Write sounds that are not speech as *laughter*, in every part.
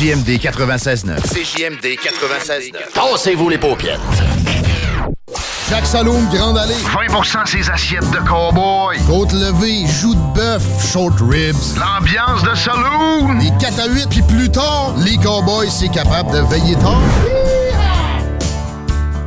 CJMD 96.9. CJMD 96.9. Tassez-vous les paupières. Jacques Saloum, Grande Allée. 20% ses assiettes de cowboy. Côte levée, joues de bœuf, short ribs. L'ambiance de saloon. Les 4 à 8, puis plus tard, les cowboys, c'est capable de veiller tard.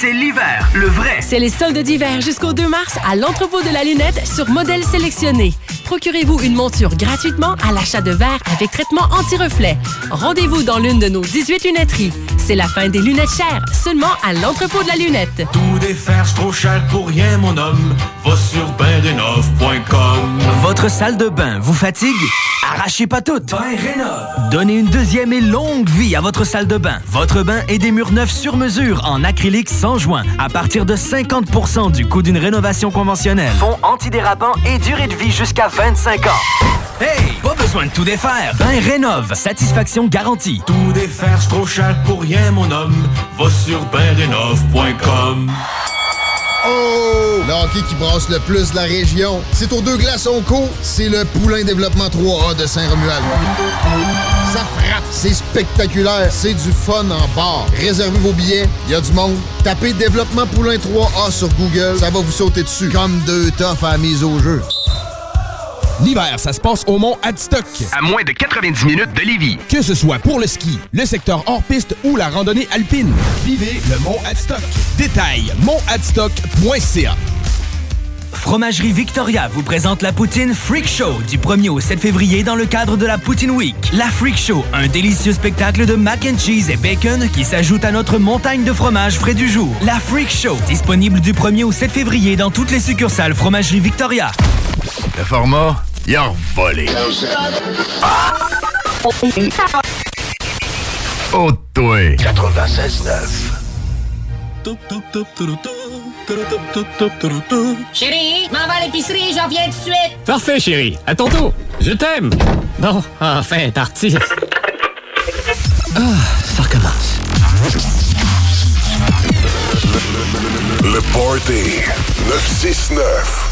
c'est l'hiver, le vrai. C'est les soldes d'hiver jusqu'au 2 mars à l'entrepôt de la lunette sur modèle sélectionné. Procurez-vous une monture gratuitement à l'achat de verre avec traitement anti-reflet. Rendez-vous dans l'une de nos 18 lunetteries. C'est la fin des lunettes chères, seulement à l'entrepôt de la lunette. Tout défaire, c'est trop cher pour rien, mon homme. Va sur. Votre salle de bain vous fatigue? Arrachez pas toutes. Donnez une deuxième et longue vie à votre salle de bain. Votre bain et des murs neufs sur mesure en acrylique sans joint à partir de 50% du coût d'une rénovation conventionnelle. Fond antidérapant et durée de vie jusqu'à 25 ans. Hey, pas besoin de tout défaire. Ben rénove, satisfaction garantie. Tout défaire, c'est trop cher pour rien, mon homme. Va sur bendenov.com. oh! Le hockey qui brasse le plus la région. C'est aux deux glaçons co. C'est le Poulain Développement 3A de Saint-Romuald. Ça frappe, c'est spectaculaire, c'est du fun en bar. Réservez vos billets, il y a du monde. Tapez Développement Poulain 3A sur Google, ça va vous sauter dessus. Comme deux toffes à la mise au jeu. L'hiver, ça se passe au Mont Adstock. À moins de 90 minutes de Lévis. Que ce soit pour le ski, le secteur hors-piste ou la randonnée alpine. Vivez le Mont Adstock. Détail, montadstock.ca. Fromagerie Victoria vous présente la poutine Freak Show du 1er au 7 février dans le cadre de la Poutine Week. La Freak Show, un délicieux spectacle de mac and cheese et bacon qui s'ajoute à notre montagne de fromage frais du jour. La Freak Show, disponible du 1er au 7 février dans toutes les succursales Fromagerie Victoria. Le format, il a volé. Oh, toi. 96.9. Chérie, m'en va à l'épicerie, j'en viens tout de suite. Parfait, chérie. À ton tour. Je t'aime. Bon, enfin, parti. Ah, ça recommence. Le Party 969.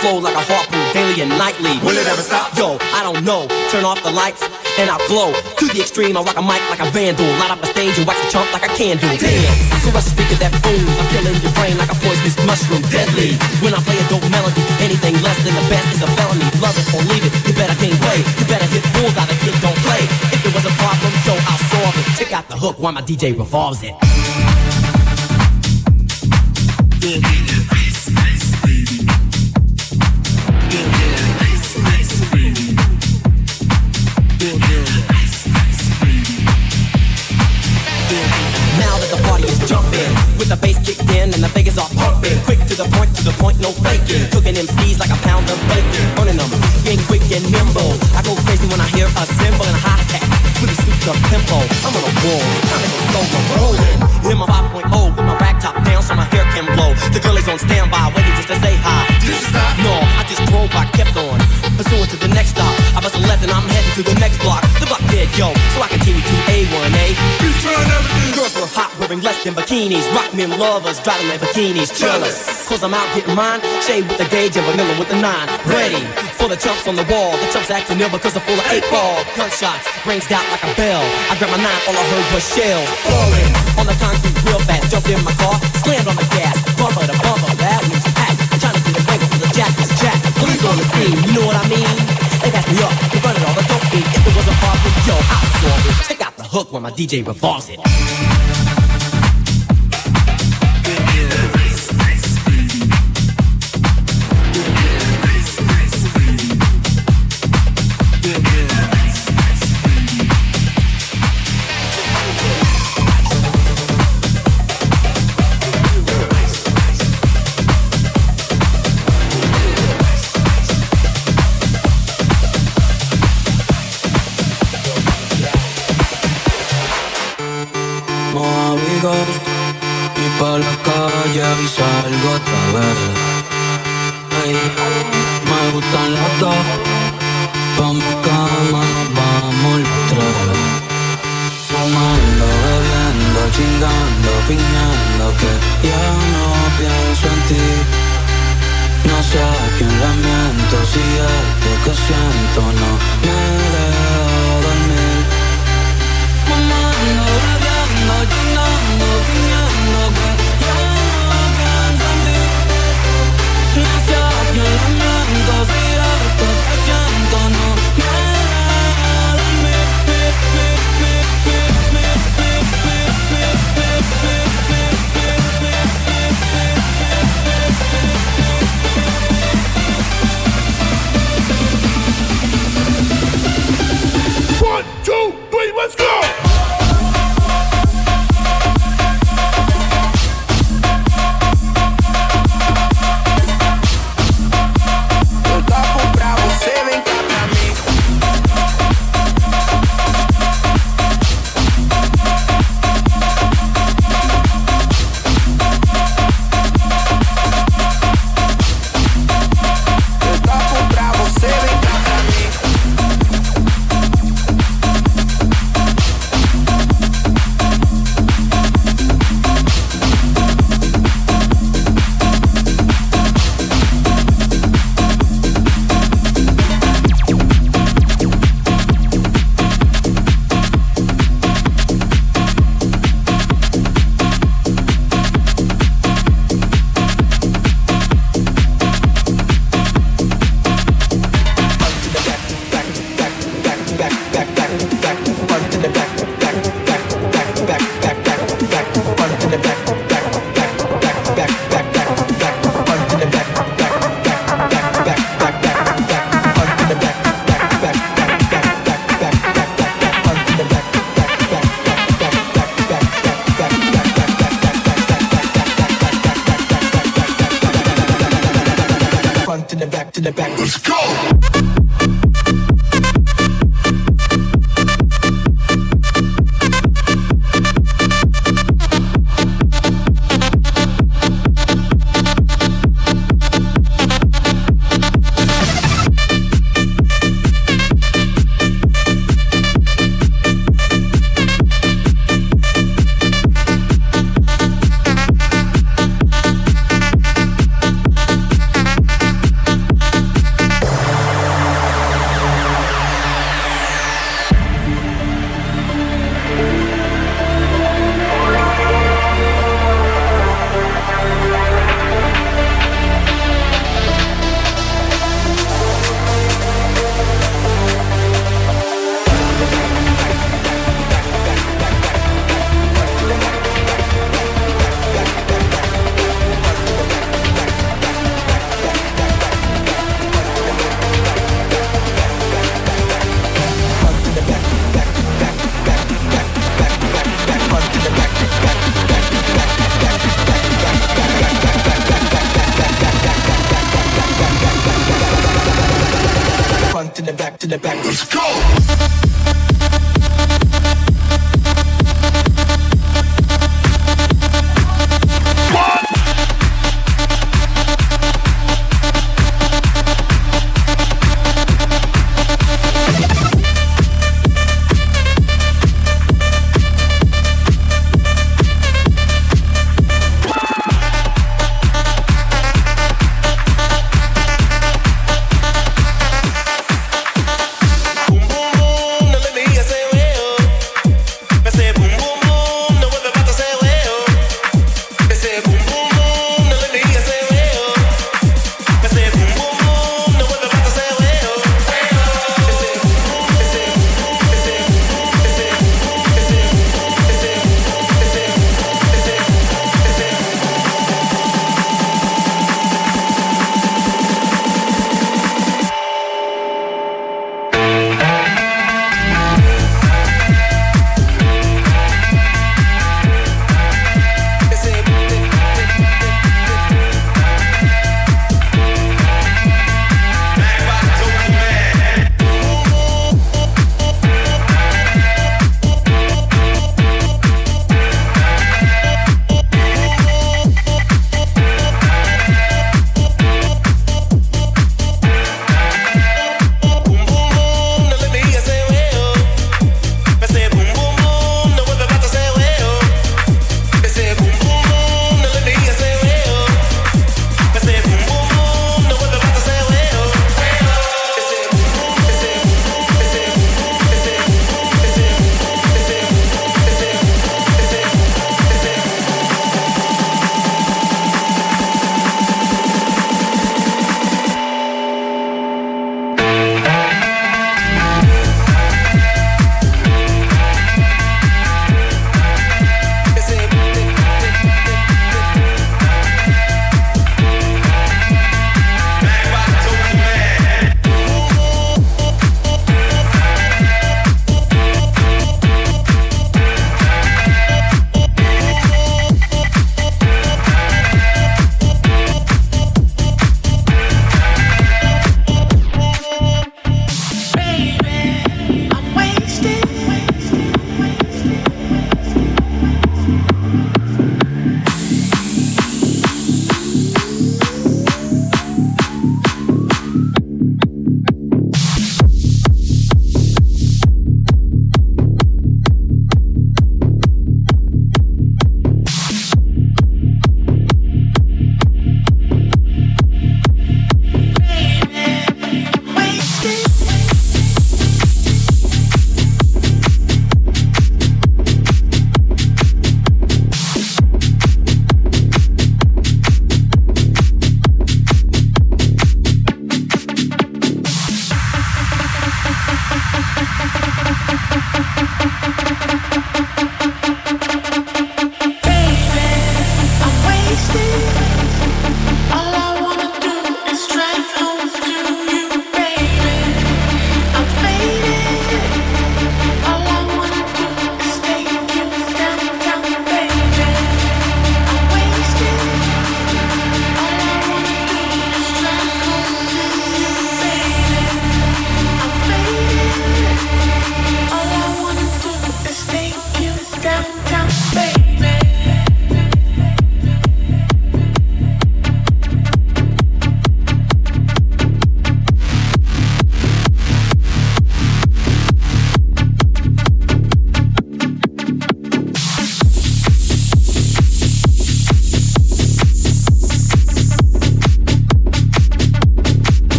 Flow like a harpoon daily and nightly. Will it ever stop? Yo, I don't know. Turn off the lights and I'll glow. To the extreme, I rock a mic like a vandal. Light up a stage and wax a chump like a candle. Damn, so I a speaker that booms. I'm killing your brain like a poisonous mushroom. Deadly. When I play a dope melody, anything less than the best is a felony. Love it or leave it. You better gain weight. You better hit fools out of kid don't play. If it was a problem, yo, I'll solve it. Check out the hook while my DJ revolves it. Now the bass kicked in and the Vegas are pumping. Quick to the point, to the point, no faking. Cooking MCs like a pound of bacon. Burning them, being quick and nimble. I go crazy when I hear a cymbal and a hi hat. A souped up tempo, I'm on a roll. Time to go I'm rolling. Hit my 5.0 with my rack top down so my hair can blow. The girl is on standby, waiting just to say hi. Did you stop? No, I just drove, I kept on. Pursuing to the next stop. I bust a left and I'm heading to the next block. The block dead, yo, so I continue to A1A. Girls were hot, wearing less than bikinis. Rock men lovers, driving bikinis. Jealous, cause I'm out getting mine. Shade with the gauge and vanilla with the nine. Ready for the chumps on the wall. The chumps acting ill because they're full of eight ball. Gunshots ranged out like a bell. I grabbed my nine, all I heard was shells. Falling on the concrete real fast. Jumped in my car, slammed on the gas. Bumper to bumper, that was packed. Trying to get away from the jack is jack. Police on the scene, you know what I mean? They passed me up, they running all the dope beat. If it wasn't for me, yo, I saw it. Check out the hook when my DJ revolves it. Salgo otra vez. Ey, me gustan las dos, pa' mi cama nos vamos los tres. Fumando, bebiendo, chingando, fingiendo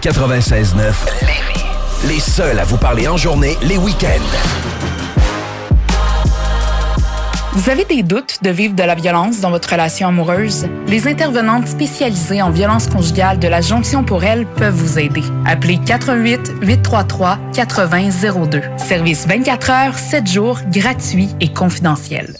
96.9 Lévis. Les seuls à vous parler en journée, les week-ends. Vous avez des doutes de vivre de la violence dans votre relation amoureuse? Les intervenantes spécialisées en violence conjugale de la Jonction pour elle peuvent vous aider. Appelez 88 833 8002. Service 24 heures, 7 jours, gratuit et confidentiel.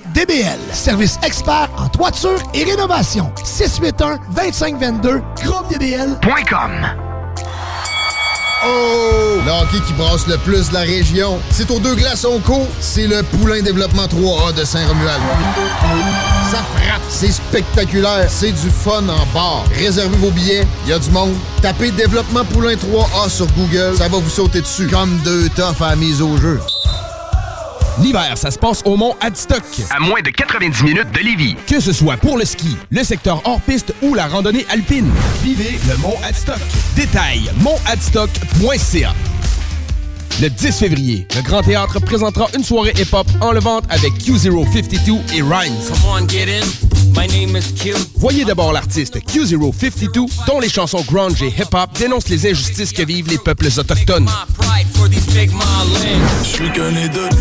DBL, service expert en toiture et rénovation. 681-2522, groupedbl.com. Oh! Le hockey qui brasse le plus de la région. C'est aux deux glaçons co. C'est le Poulain Développement 3A de Saint-Romuald. Ça frappe, c'est spectaculaire, c'est du fun en bar. Réservez vos billets, il y a du monde. Tapez Développement Poulain 3A sur Google, ça va vous sauter dessus. Comme deux toffes à la mise au jeu. L'hiver, ça se passe au Mont Adstock. À moins de 90 minutes de Lévis. Que ce soit pour le ski, le secteur hors piste ou la randonnée alpine, vivez le Mont Adstock. Détail montadstock.ca. Le 10 février, le Grand Théâtre présentera une soirée hip-hop en levante avec Q052 et Rhymes. Voyez d'abord l'artiste Q052, dont les chansons grunge et hip-hop dénoncent les injustices que vivent les peuples autochtones.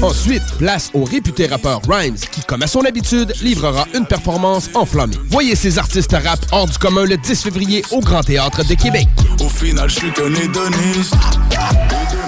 Ensuite, place au réputé rappeur Rhymes, qui, comme à son habitude, livrera une performance enflammée. Voyez ces artistes rap hors du commun le 10 février au Grand Théâtre de Québec. Au final, je suis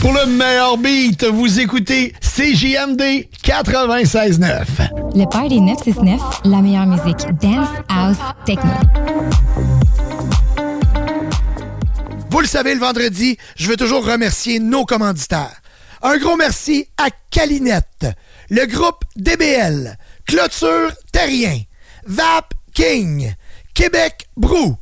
Pour le meilleur beat, vous écoutez CJMD 96.9. Le Party 969, la meilleure musique dance, house, techno. Vous le savez, le vendredi, je veux toujours remercier nos commanditaires. Un gros merci à Calinette, le groupe DBL, Clôture Terrien, Vap King, Québec Brou,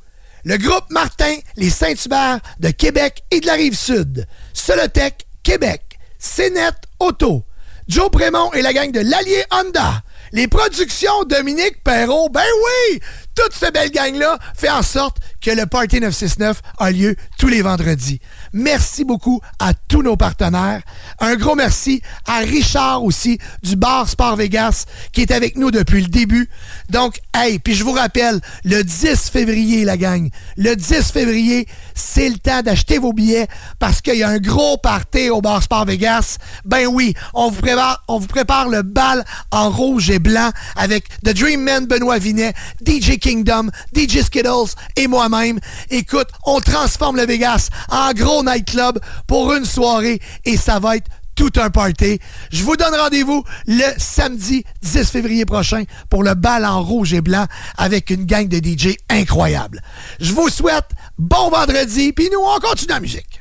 le groupe Martin, les Saint-Hubert de Québec et de la Rive-Sud, Solotech Québec, CNET Auto, Joe Prémont et la gang de l'Allier Honda, les productions Dominique Perrault, ben oui! Toute cette belle gang-là fait en sorte que le Party 969 a lieu tous les vendredis. Merci beaucoup à tous nos partenaires. Un gros merci à Richard aussi du bar Sport Vegas qui est avec nous depuis le début. Donc, hey, puis je vous rappelle, le 10 février, la gang, le 10 février, c'est le temps d'acheter vos billets parce qu'il y a un gros party au bar Sport Vegas. Ben oui, on vous prépare, on vous prépare le bal en rouge et blanc avec The Dream Man Benoît Vinet, DJ Kingdom, DJ Skittles et moi-même. Écoute, on transforme le Vegas en gros nightclub pour une soirée et ça va être tout un party. Je vous donne rendez-vous le samedi 10 février prochain pour le bal en rouge et blanc avec une gang de DJ incroyable. Je vous souhaite bon vendredi, puis nous, on continue la musique.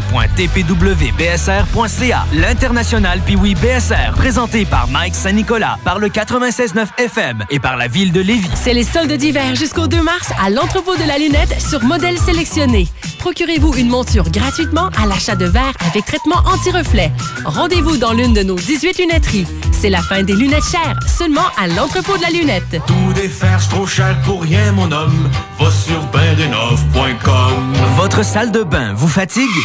www.tpwbsr.ca. L'international Piwi BSR, présenté par Mike Saint-Nicolas, par le 96.9 FM et par la ville de Lévis. C'est les soldes d'hiver jusqu'au 2 mars à l'entrepôt de la lunette sur modèle sélectionné. Procurez-vous une monture gratuitement à l'achat de verre avec traitement anti-reflet. Rendez-vous dans l'une de nos 18 lunetteries. C'est la fin des lunettes chères, seulement à l'entrepôt de la lunette. Tout défaire, c'est trop cher pour rien, mon homme. Va sur benrénov.com. Votre salle de bain vous fatigue?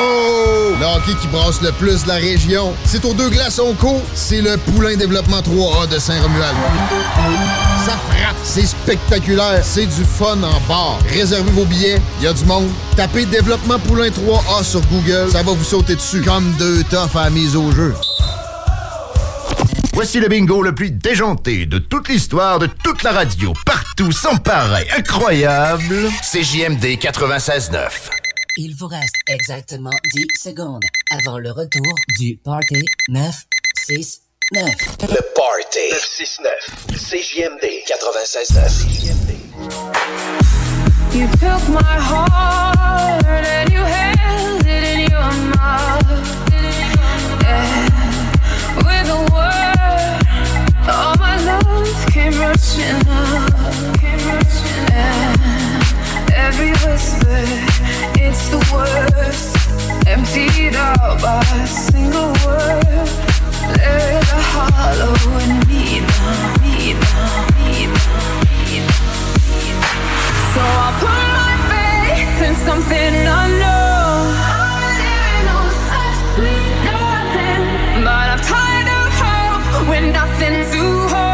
Oh! Le hockey qui brasse le plus de la région. C'est aux deux glaçons co. C'est le Poulain Développement 3A de Saint-Romuald. Ça frappe, c'est spectaculaire, c'est du fun en bar. Réservez vos billets, il y a du monde. Tapez Développement Poulain 3A sur Google, ça va vous sauter dessus comme deux toffes à la mise au jeu. Voici le bingo le plus déjanté de toute l'histoire de toute la radio. Partout, sans pareil, incroyable. CJMD 96.9. Il vous reste exactement 10 secondes avant le retour du Party 969. Le Party 969. CJMD 96.9. You took my heart and you held it in your mouth. Yeah. With a word, all my love came rushing up. Came rushing yeah. Every whisper, it's the worst. Emptied out by a single word. Let a hollow and me now, me now, me now, me now. So I'll put my faith in something. I know such with nothing But I'm tired of hope with nothing to hold.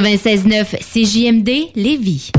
96.9 CJMD Lévis.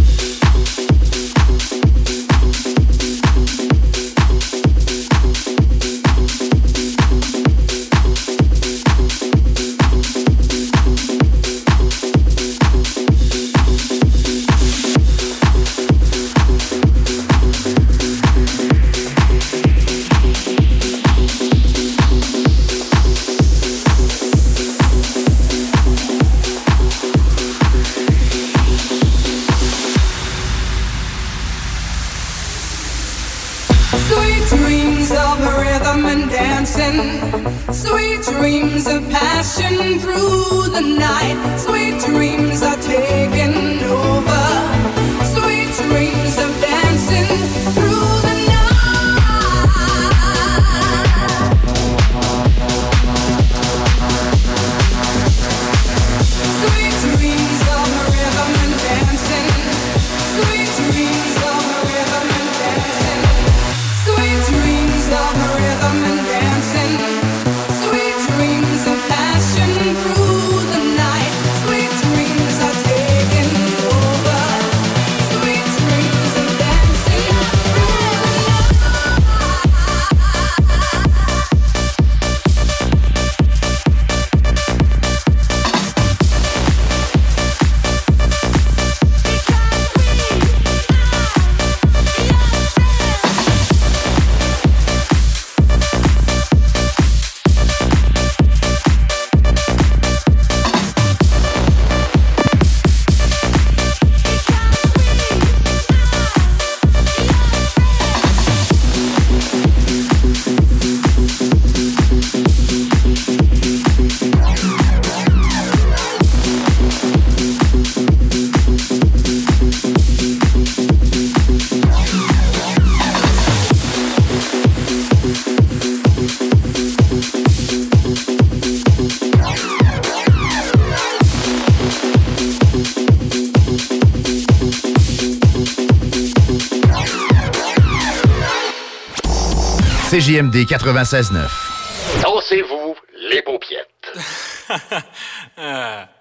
CJMD 96.9. Dansez-vous les paupiètes.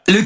Le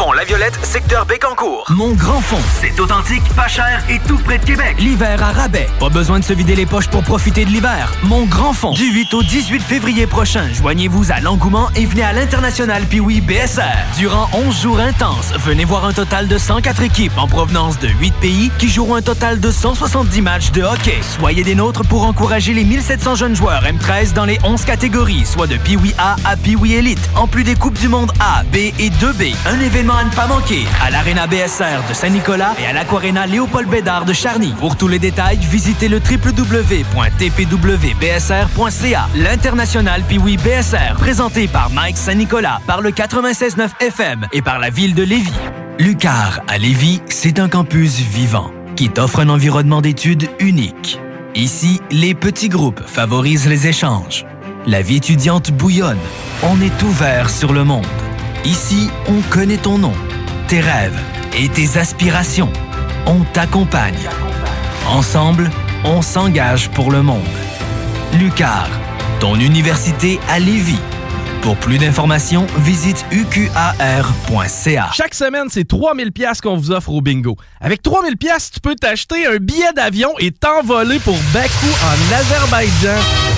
pont La Violette, secteur Bécancourt. Mon grand fond, c'est authentique, pas cher et tout près de Québec. L'hiver à rabais. Pas besoin de se vider les poches pour profiter de l'hiver. Mon grand fond, du 8 au 18 février prochain. Joignez-vous à l'engouement et venez à l'international Piwi BSR. Durant 11 jours intenses, venez voir un total de 104 équipes en provenance de 8 pays qui joueront un total de 170 matchs de hockey. Soyez des nôtres pour encourager les 1700 jeunes joueurs M13 dans les 11 catégories, soit de Piwi A à Piwi Elite, en plus des Coupes du Monde A, B et 2B. Un événement à ne pas manquer à l'Arena BSR de Saint-Nicolas et à l'Aquarena Léopold Bédard de Charny. Pour tous les détails, visitez le www.tpwbsr.ca. L'international Piwi BSR, présenté par Mike Saint-Nicolas, par le 96.9 FM et par la ville de Lévis. Lucar à Lévis, c'est un campus vivant qui t'offre un environnement d'études unique. Ici, les petits groupes favorisent les échanges. La vie étudiante bouillonne. On est ouvert sur le monde. Ici, on connaît ton nom, tes rêves et tes aspirations. On t'accompagne. Ensemble, on s'engage pour le monde. Lucar, ton université à Lévis. Pour plus d'informations, visite uqar.ca. Chaque semaine, c'est 3000 pièces qu'on vous offre au bingo. Avec 3000 pièces, tu peux t'acheter un billet d'avion et t'envoler pour Bakou en Azerbaïdjan.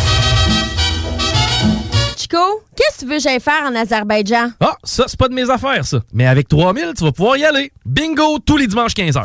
Chico, qu'est-ce que tu veux que j'aille faire en Azerbaïdjan? Ah, ça, c'est pas de mes affaires, ça. Mais avec 3000, tu vas pouvoir y aller. Bingo tous les dimanches 15h.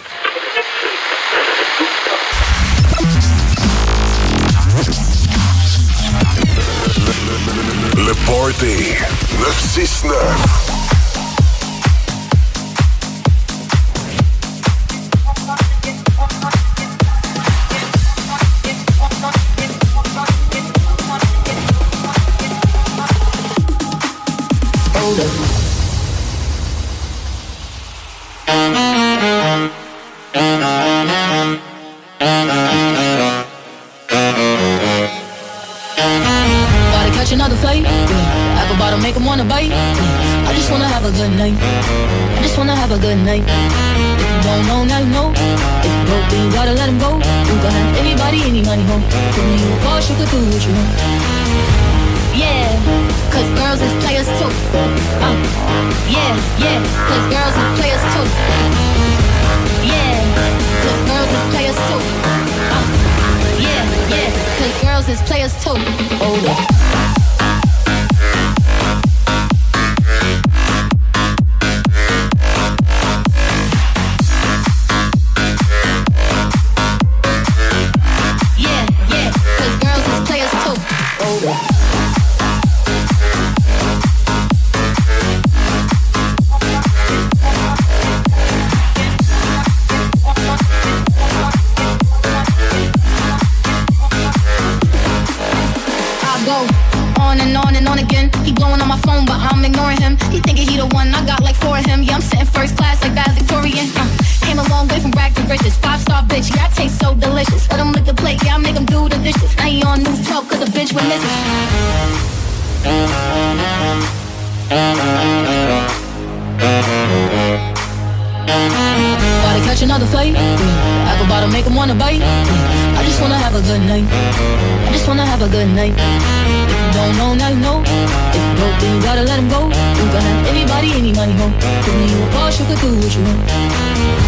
Le Party 969. About fight. Yeah. Apple bottom make 'em wanna bite. Yeah. I just wanna have a good night. I just wanna have a good night. If you don't know, now you know. If you broke, then you gotta let him go. You can have anybody, any money, ho. Cause when you a boss, you could do what you want. Yeah, cause girls is players too. Uh, yeah, yeah, cause girls is players too. Yeah, cause girls is players too. Uh, yeah, yeah, cause girls is players too. Hold up. 12 cause a bitch went missing. About to catch another fight. Yeah. Apple bottom make wanna bite. Yeah. I just wanna have a good night. I just wanna have a good night. If you don't know, now you know. If you broke, then you gotta let him go. You can have anybody, any money, ho. Cause when you a boss, you could do what you want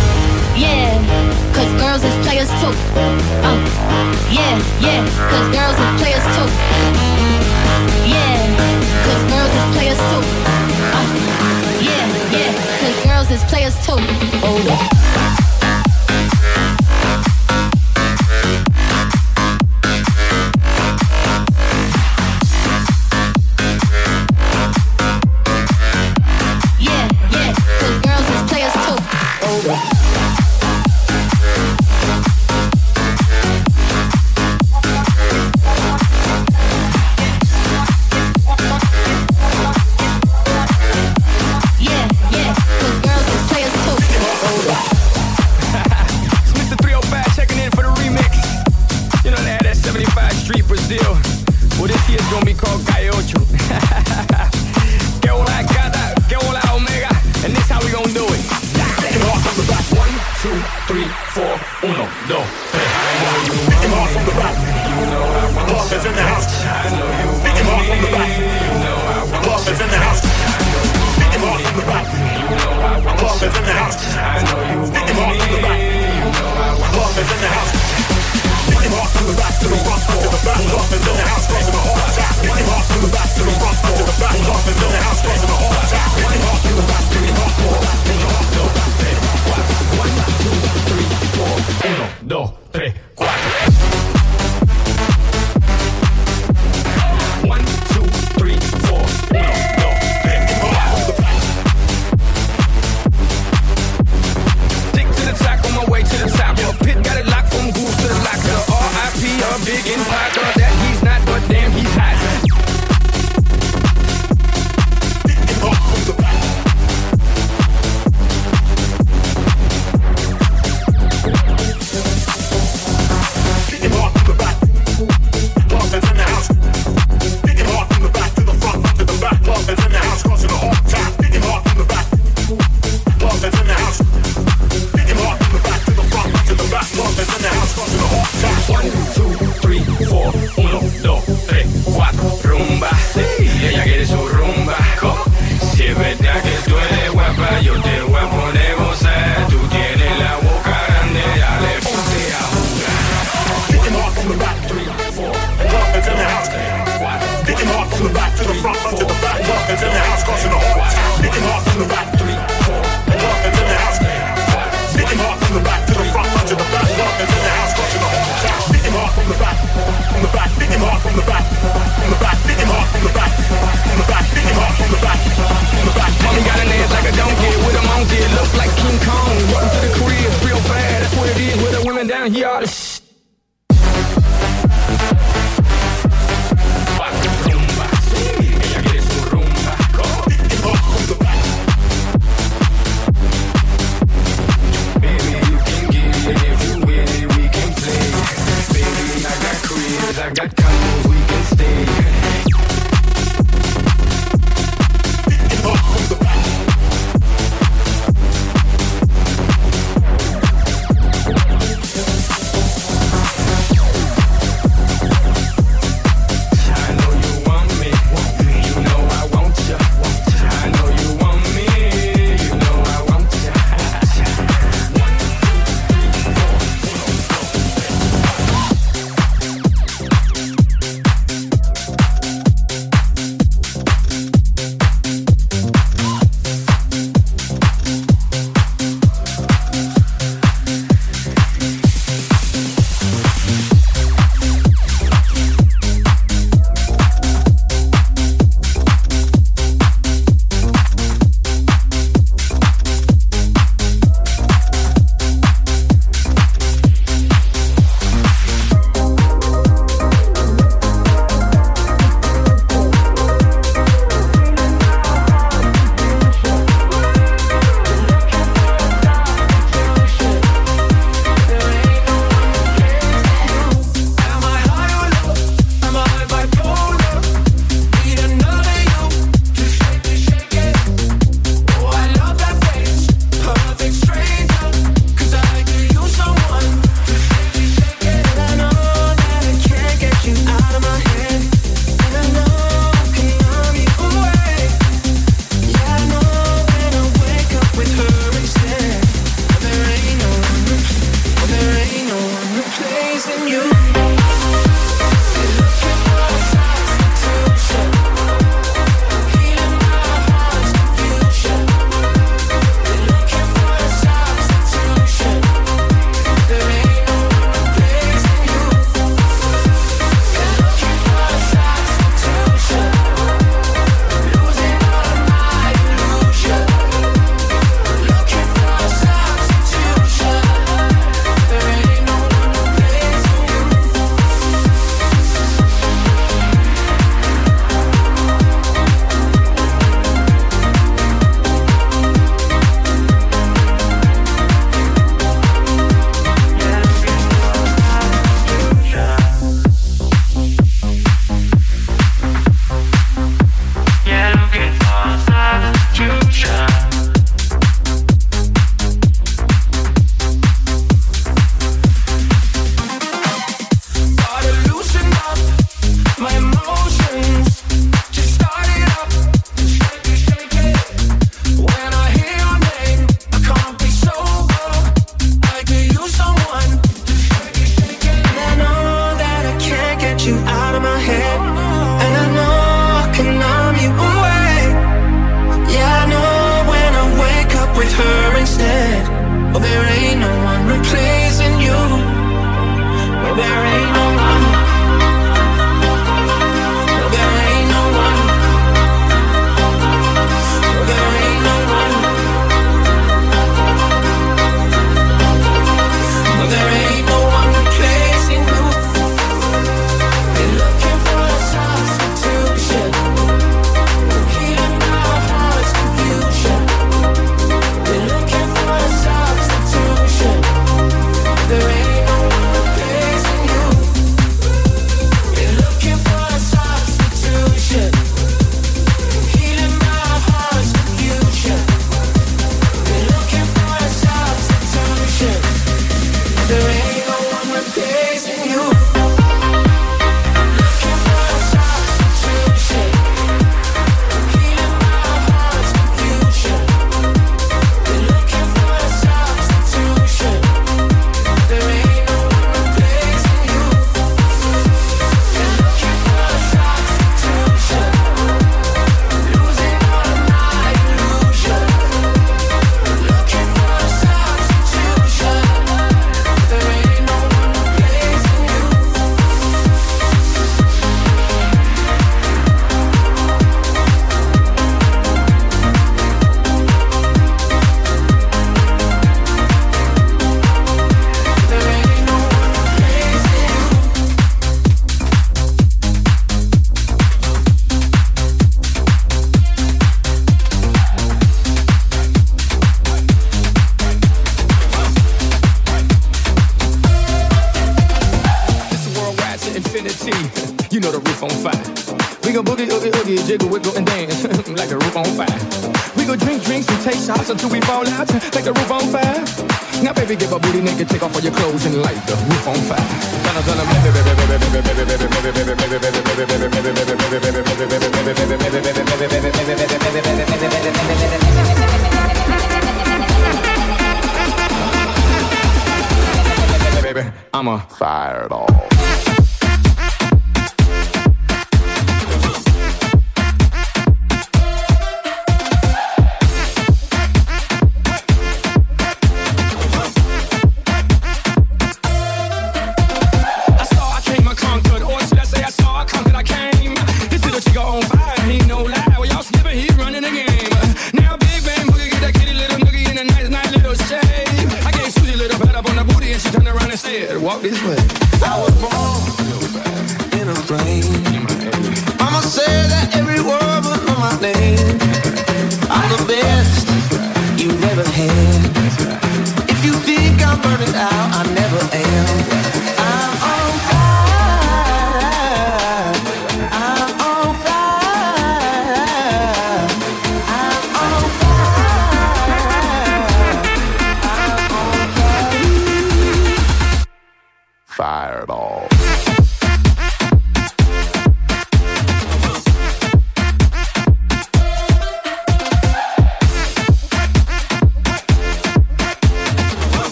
yeah. Cause girls is players too. Uh, yeah, yeah. Cause girls is players too. Yeah. Cause girls is players too. Uh, yeah, yeah. Cause girls is players too. Oh, yeah.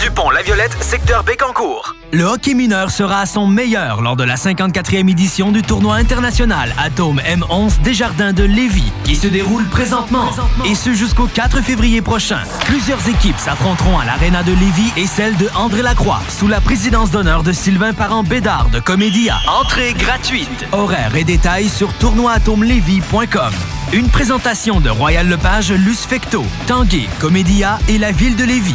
du pont La Violette, secteur Bécancourt. Le hockey mineur sera à son meilleur lors de la 54e édition du tournoi international Atome M11 Desjardins de Lévis, qui se déroule présentement, et ce jusqu'au 4 février prochain. Plusieurs équipes s'affronteront à l'Arena de Lévis et celle de André Lacroix, sous la présidence d'honneur de Sylvain Parent-Bédard de Comédia. Entrée gratuite. Horaires et détails sur tournoi-atomelévis.com. Une présentation de Royal Lepage, Luce Fecto, Tanguay, Comédia et la ville de Lévis.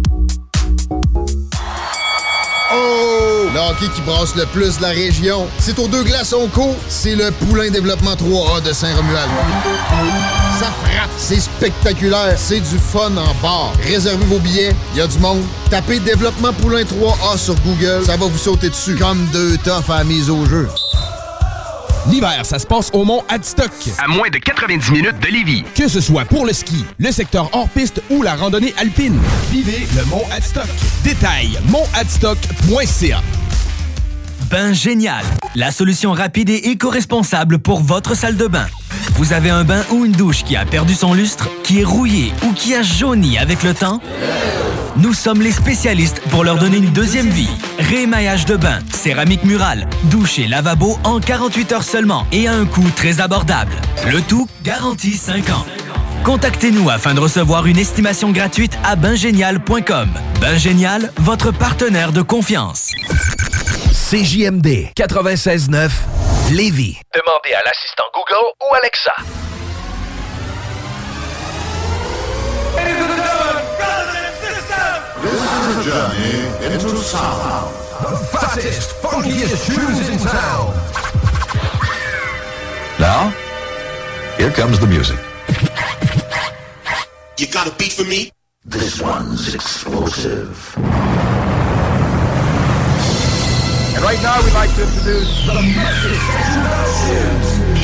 Oh! Le hockey qui brasse le plus de la région. C'est aux deux glaçons co. C'est le Poulain Développement 3A de Saint-Romuald. Ça frappe, c'est spectaculaire, c'est du fun en bar. Réservez vos billets, il y a du monde. Tapez Développement Poulain 3A sur Google, ça va vous sauter dessus. Comme deux toffes à la mise au jeu. L'hiver, ça se passe au Mont Adstock. À moins de 90 minutes de Lévis. Que ce soit pour le ski, le secteur hors-piste ou la randonnée alpine. Vivez le Mont Adstock. Détail, montadstock.ca. Bain Génial, la solution rapide et éco-responsable pour votre salle de bain. Vous avez un bain ou une douche qui a perdu son lustre, qui est rouillé ou qui a jauni avec le temps? Nous sommes les spécialistes pour leur donner une deuxième vie. Rémaillage de bain, céramique murale, douche et lavabo en 48 heures seulement et à un coût très abordable. Le tout garantie 5 ans. Contactez-nous afin de recevoir une estimation gratuite à bingénial.com. Bingénial, votre partenaire de confiance. CJMD 96.9 Lévis. Demandez à l'assistant Google ou Alexa. This is a journey into sound. The fattest, funkiest tunes in town. Now, here comes the music. You got a beat for me? This one's explosive. And right now we'd like to introduce the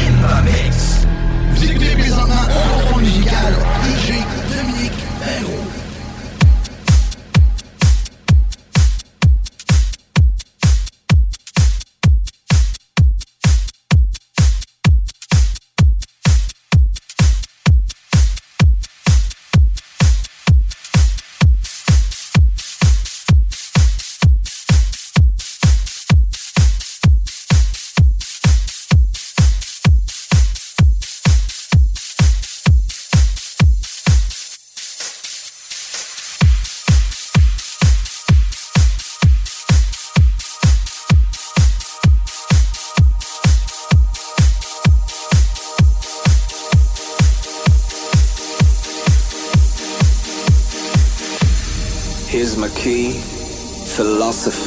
in the mix. Vous écoutez présentement un contrôle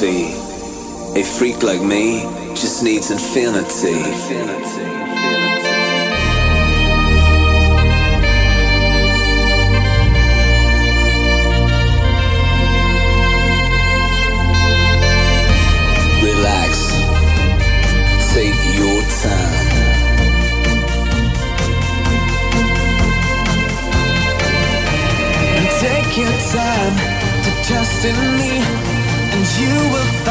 A freak like me just needs infinity. Relax. Take your time. Take your time to trust in me, you will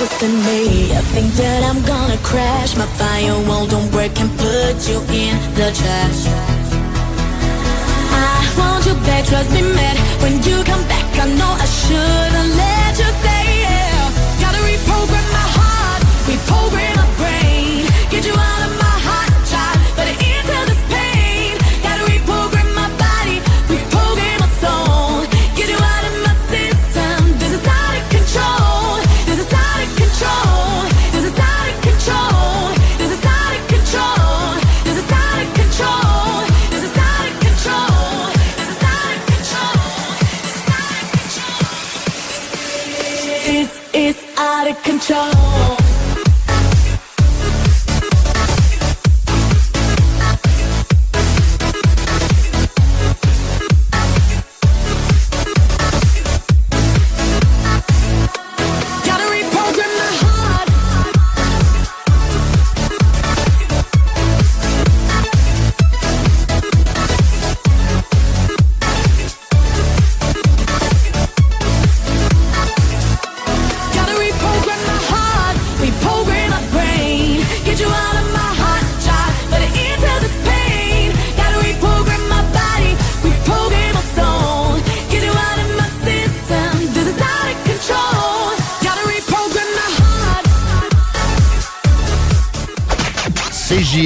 was in me. I think that I'm gonna crash. My firewall don't break and put you in the trash. I want you back, trust me, man. When you come back, I know I shouldn't let you stay. Yeah. Gotta reprogram my heart, reprogram my brain. Get you out of my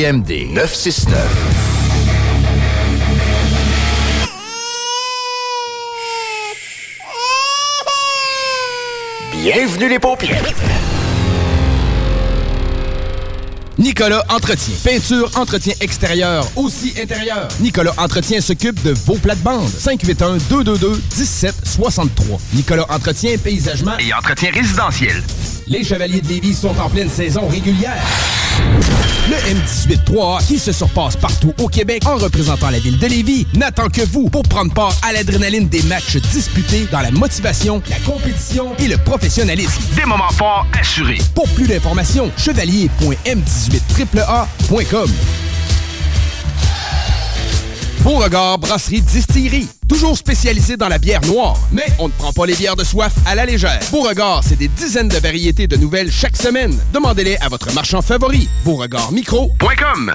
CJMD 969. Bienvenue les paupières. Nicolas Entretien. Peinture, entretien extérieur, aussi intérieur. Nicolas Entretien s'occupe de vos plates-bandes. 581-222-1763. Nicolas Entretien, paysagement Et entretien résidentiel. Les Chevaliers de Lévis sont en pleine saison régulière. Le M18-3A, qui se surpasse partout au Québec en représentant la ville de Lévis, n'attend que vous pour prendre part à l'adrénaline des matchs disputés dans la motivation, la compétition et le professionnalisme. Des moments forts assurés. Pour plus d'informations, chevalier.m18AAA.com. Beauregard Brasserie Distillerie. Toujours spécialisé dans la bière noire, mais on ne prend pas les bières de soif à la légère. Beauregard, c'est des dizaines de variétés de nouvelles chaque semaine. Demandez-les à votre marchand favori. Beauregardmicro.com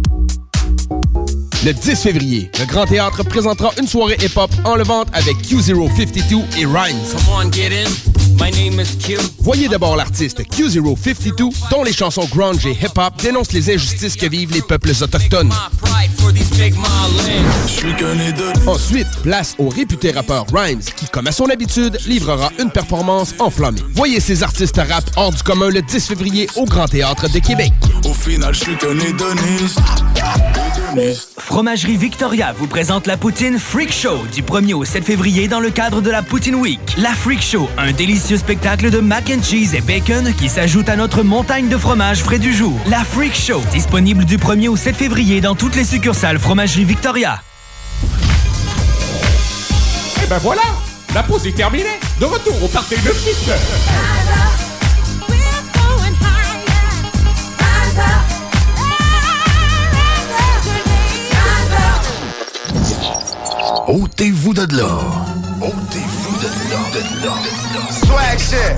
Le 10 février, le Grand Théâtre présentera une soirée hip-hop enlevante avec Q052 et Rhymes. My name is Q. Voyez d'abord l'artiste Q052, dont les chansons grunge et hip-hop dénoncent les injustices que vivent les peuples autochtones. Ensuite, place au réputé rappeur Rhymes, qui, comme à son habitude, livrera une performance enflammée. Voyez ces artistes rap hors du commun le 10 février au Grand Théâtre de Québec. Au final, je suis. Fromagerie Victoria vous présente la poutine Freak Show du 1er au 7 février dans le cadre de la Poutine Week. La Freak Show, un délicieux spectacle de mac and cheese et bacon qui s'ajoute à notre montagne de fromage frais du jour. La Freak Show, disponible du 1er au 7 février dans toutes les succursales Fromagerie Victoria. Et ben voilà, la pause est terminée. De retour au party de 6 Ôtez-vous de là. Ôtez-vous Swag shit.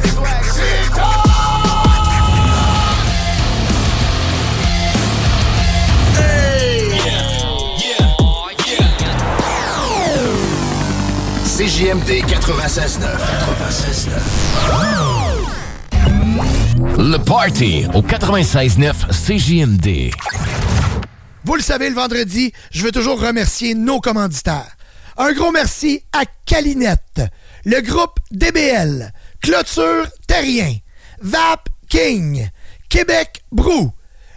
CJMD 96.9. 96.9. Le Party au 96.9 CJMD. Vous le savez, le vendredi, je veux toujours remercier nos commanditaires. Un gros merci à Calinette, le groupe DBL, Clôture Terrien, Vap King, Québec Brou,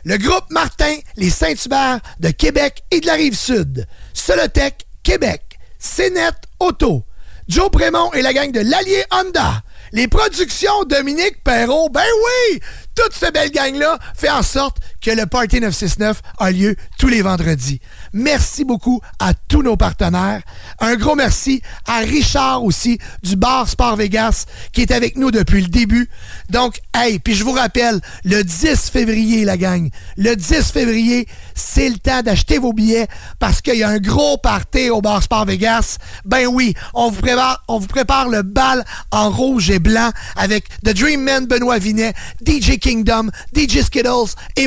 le groupe Martin, les Saint-Hubert de Québec et de la Rive-Sud, Solotech Québec, Cénet Auto, Joe Prémont et la gang de l'Allier Honda, les productions Dominique Perrault, ben oui! Toute cette belle gang-là fait en sorte que le Party 969 a lieu tous les vendredis. Merci beaucoup à tous nos partenaires. Un gros merci à Richard aussi du bar Sport Vegas qui est avec nous depuis le début. Donc, hey, puis je vous rappelle, le 10 février, la gang, le 10 février, c'est le temps d'acheter vos billets parce qu'il y a un gros party au bar Sport Vegas. Ben oui, on vous prépare, on vous prépare le bal en rouge et blanc avec The Dream Man Benoît Vinet, DJ Kingdom, DJ Skittles et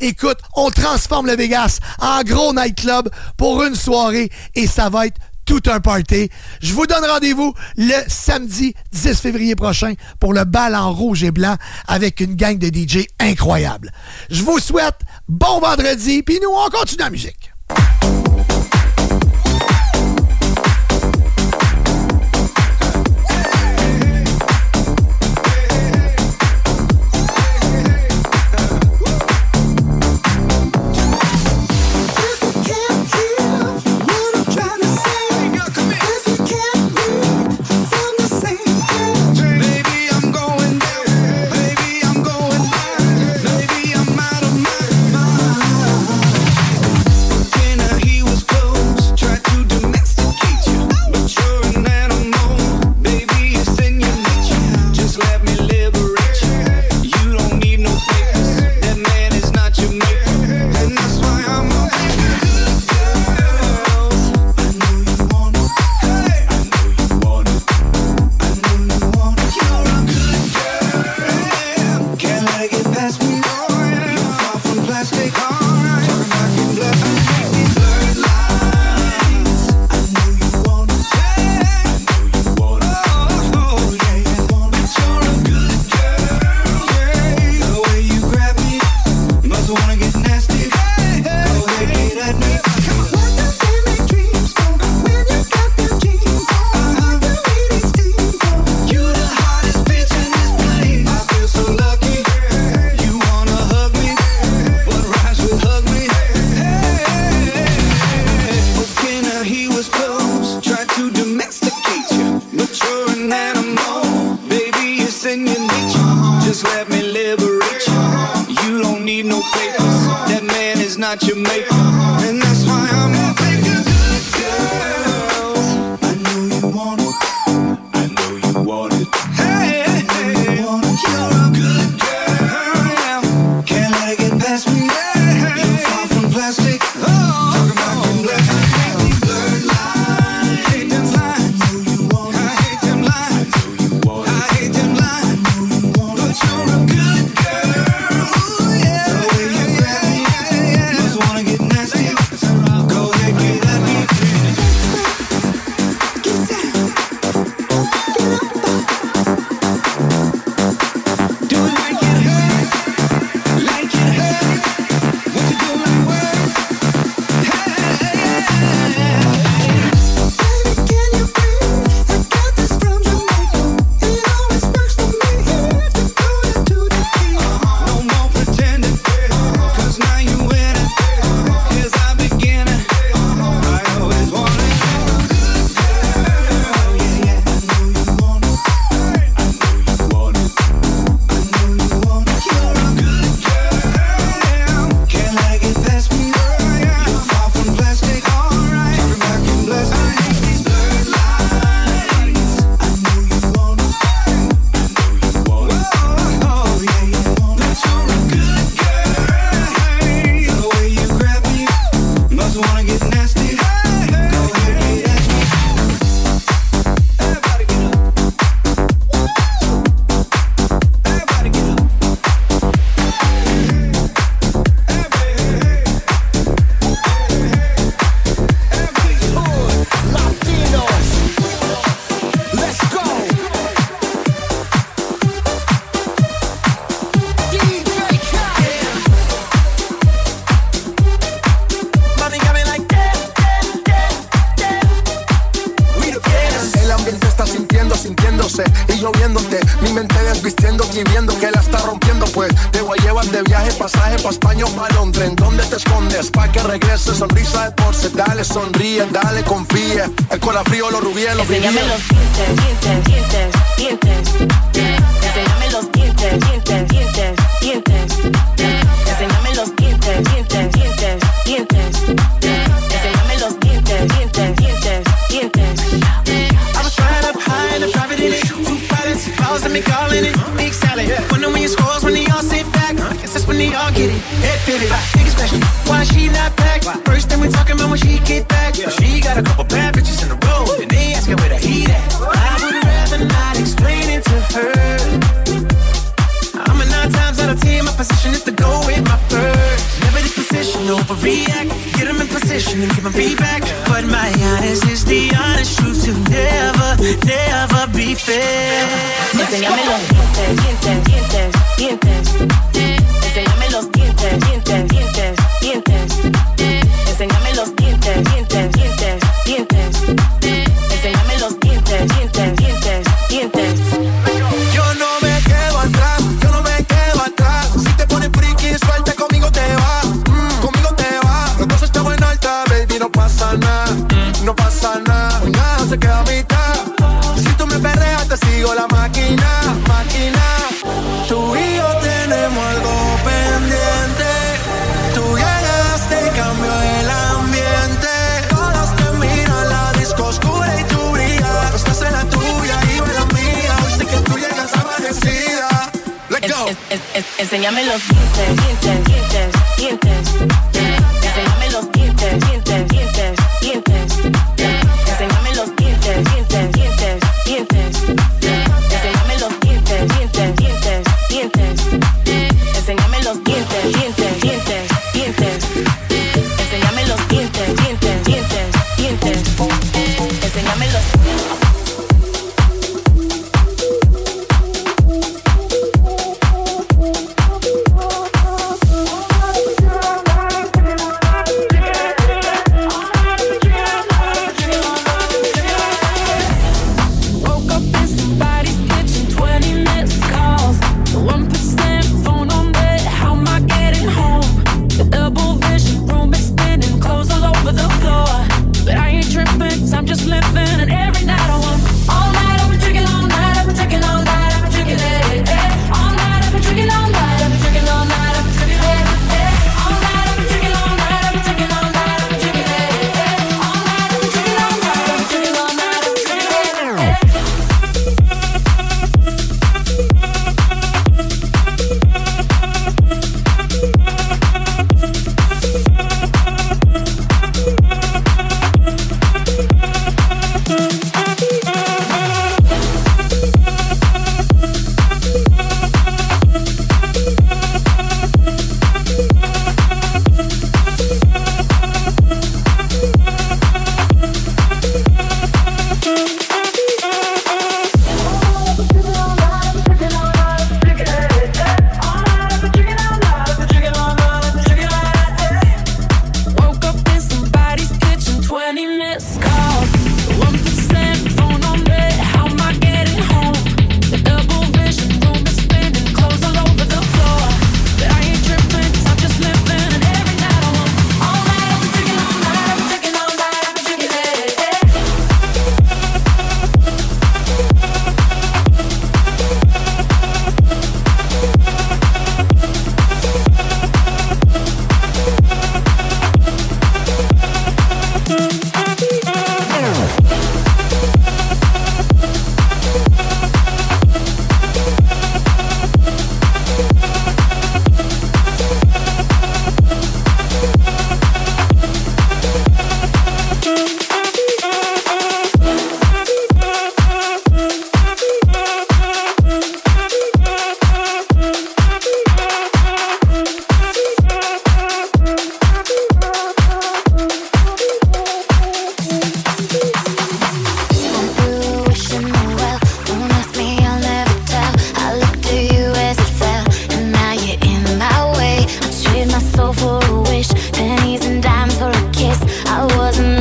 Écoute, on transforme le Vegas en gros nightclub pour une soirée et ça va être tout un party. Je vous donne rendez-vous le samedi 10 février prochain pour le bal en rouge et blanc avec une gang de DJ incroyable. Je vous souhaite bon vendredi, puis nous, on continue la musique.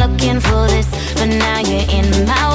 looking for this, but now you're in my way.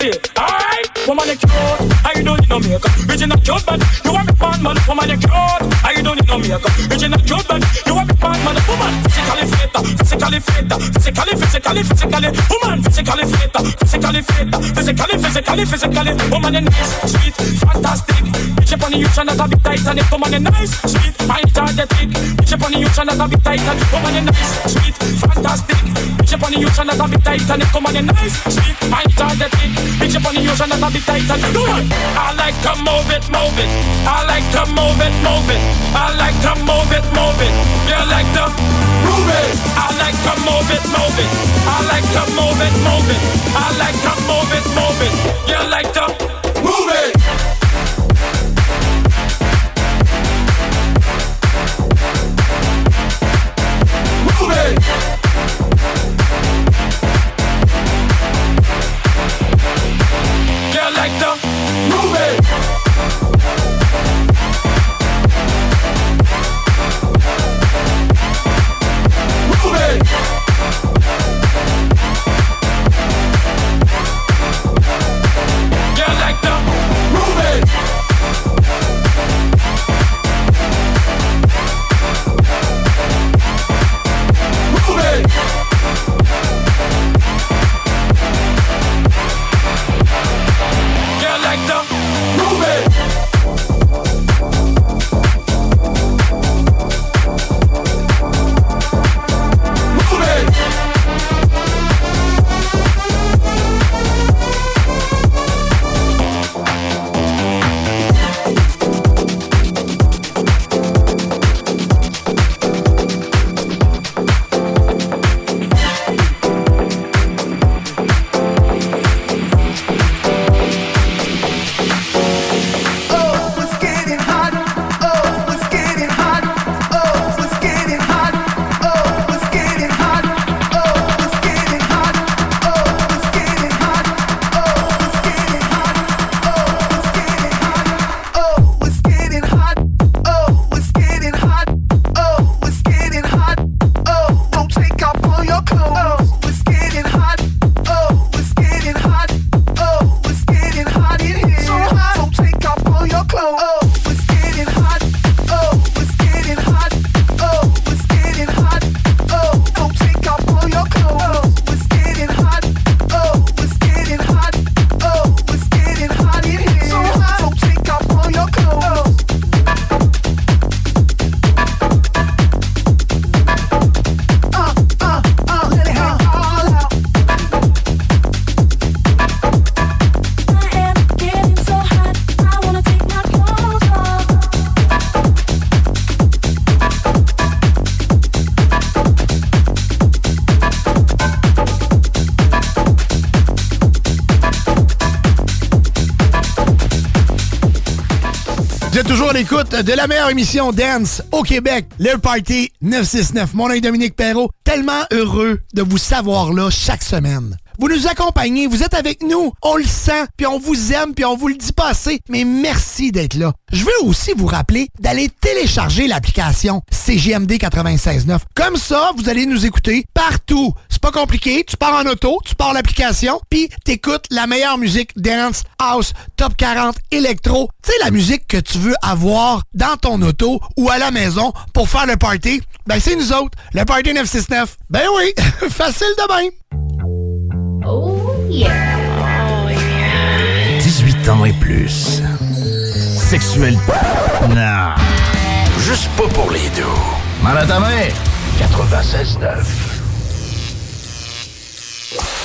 shit. All right woman you cute. I you don't need no makeup. Bitch you not cute, but you want me, man, man. Woman you cute. I you don't need no makeup. Bitch you not cute, but you want me, man, man. Woman physically fit, physically fit, physically, physically, physically. Woman physically fit, physically fit, physically, physically, physically. Woman you nice, sweet, fantastic. Bitch you upon you shine that a bit tight, and Titanic. Woman you nice, sweet, my targetic. Bitch you upon you shine that a bit tight, and Titanic. Woman you nice, sweet, fantastic. Bitch you upon you shine that a bit tight, and Titanic. Woman you nice, sweet, my targetic. Bitch upon you shine that a bit be tight and do it. I like to move it, move it. I like to move it, move it. I like to move it, move it. You like to move it. I like to move it, move it. I like to move it, move it. I like to move it, move it. You like to de la meilleure émission dance au Québec, le Party 969. Mon nom est Dominique Perrault. Tellement heureux de vous savoir là chaque semaine. Vous nous accompagnez, vous êtes avec nous. On le sent, puis on vous aime, puis on vous le dit pas assez. Mais merci d'être là. Je veux aussi vous rappeler d'aller télécharger l'application CGMD 96.9. Comme ça, vous allez nous écouter partout. Tu pars en auto, tu pars l'application, puis t'écoutes la meilleure musique dance, house, top 40, électro. Tu sais, la musique que tu veux avoir dans ton auto ou à la maison pour faire le party. Ben, c'est nous autres, le Party 969. Ben oui, *laughs* facile de même. Oh yeah. 18 ans et plus. Sexuel. Non. Juste pas pour les deux. Mère. 96.9.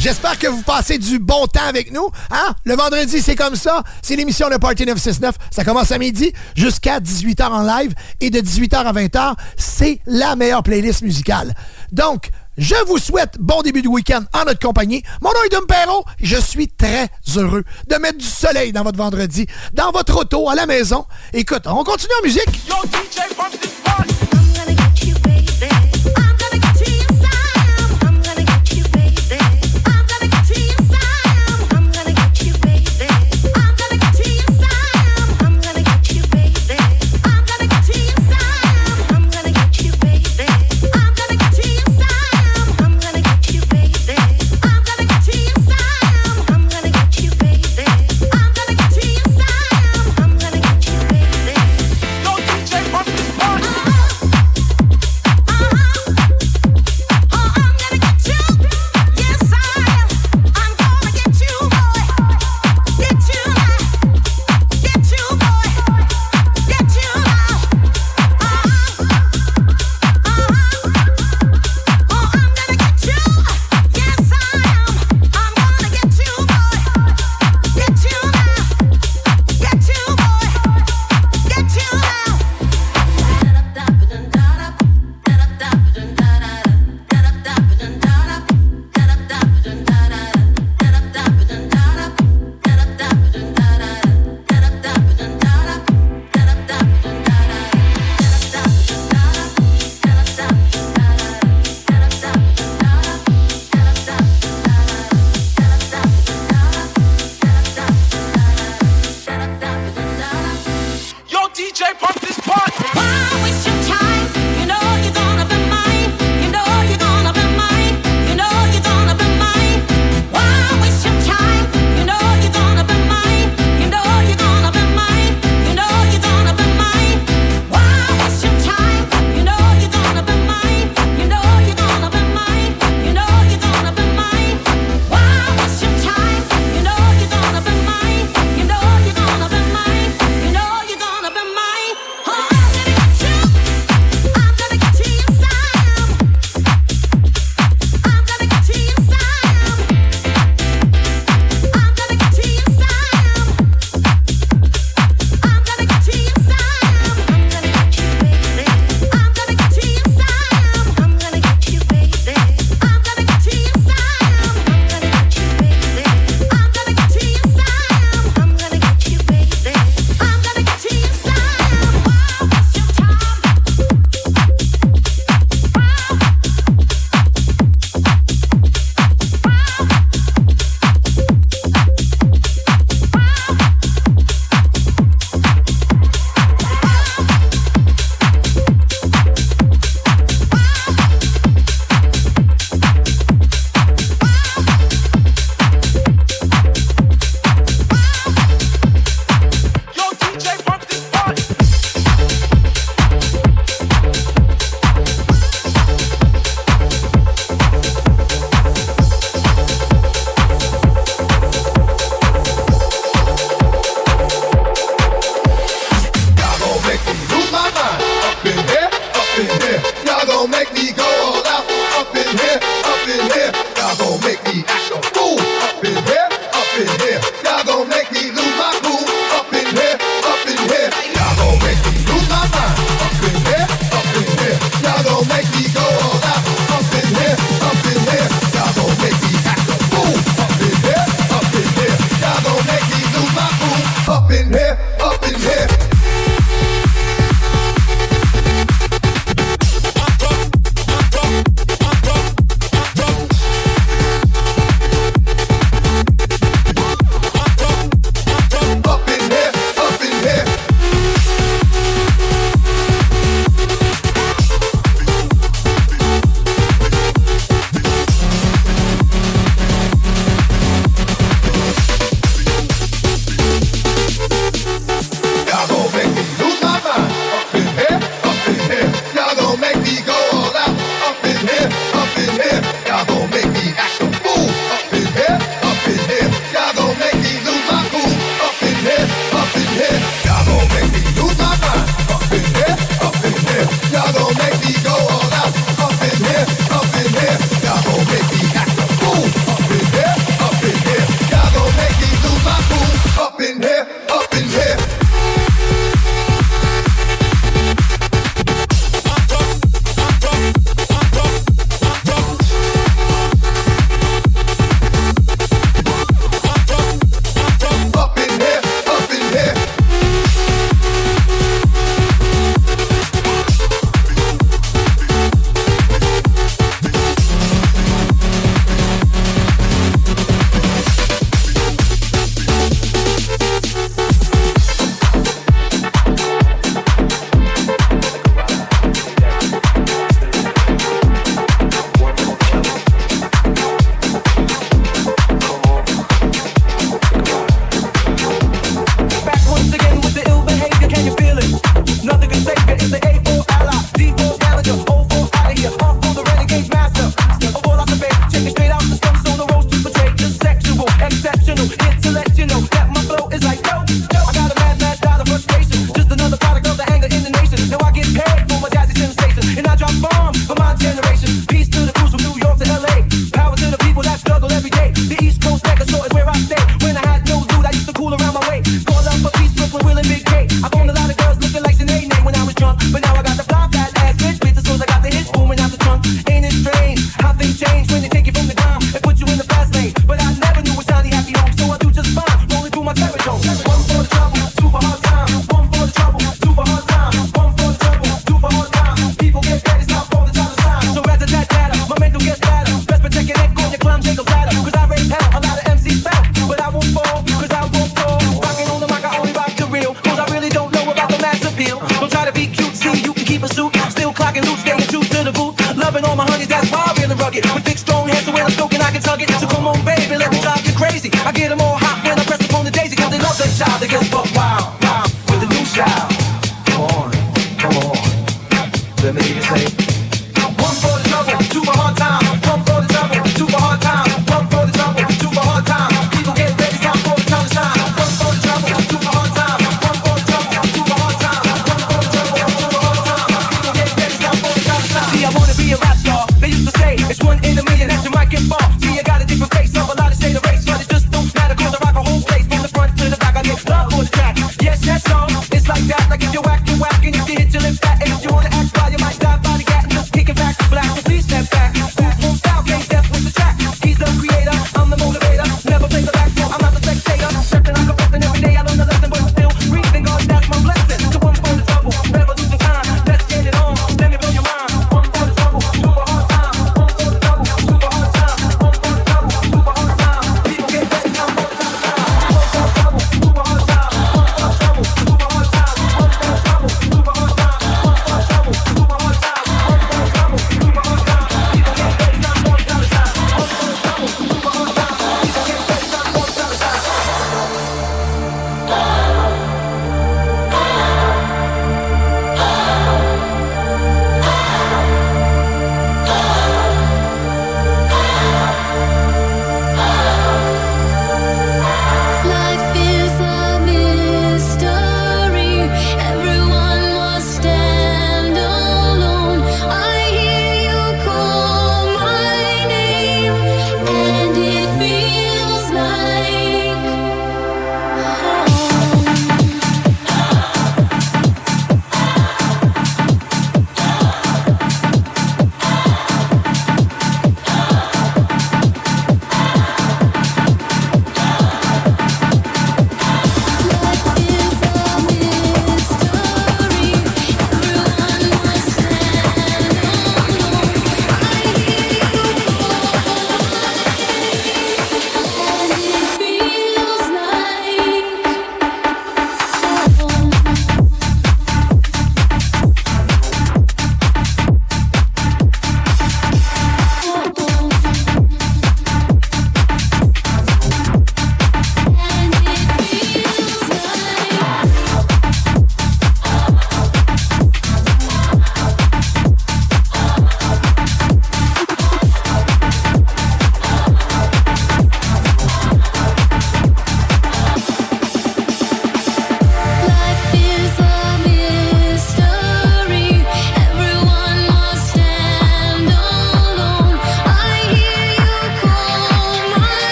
J'espère que vous passez du bon temps avec nous. Hein? Le vendredi, c'est comme ça. C'est l'émission Le Party 969. Ça commence à midi jusqu'à 18h en live. Et de 18h à 20h, c'est la meilleure playlist musicale. Donc, je vous souhaite bon début de week-end en notre compagnie. Mon nom est Dom. Je suis très heureux de mettre du soleil dans votre vendredi, dans votre auto, à la maison. Écoute, on continue en musique.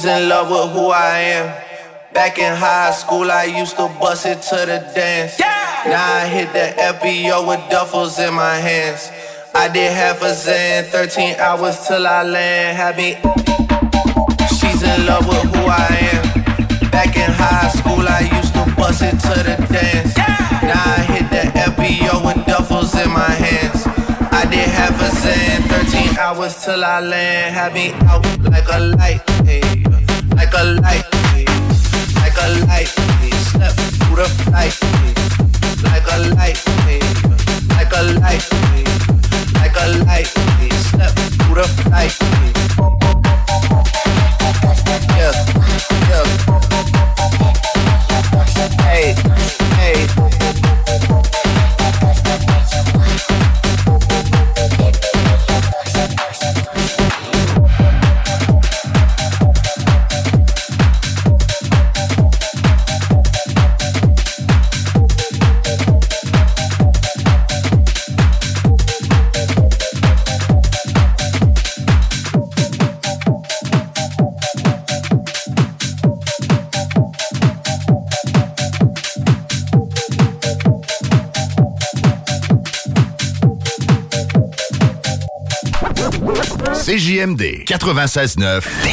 She's in love with who I am. Back in high school, I used to bust it to the dance. Now I hit the FBO with duffels in my hands. I did half a Zan, 13 hours till I land. Had me. She's in love with who I am. Back in high school, I used to bust it to the dance. Now I hit the FBO with duffels in my hands. I did half a Zan, 13 hours till I land. Had me out like a light, like a light, like a light. Slept through the flight, like a light, like a light, like a light. Slept through the flight. Yeah, yeah. Hey. CJMD 96.9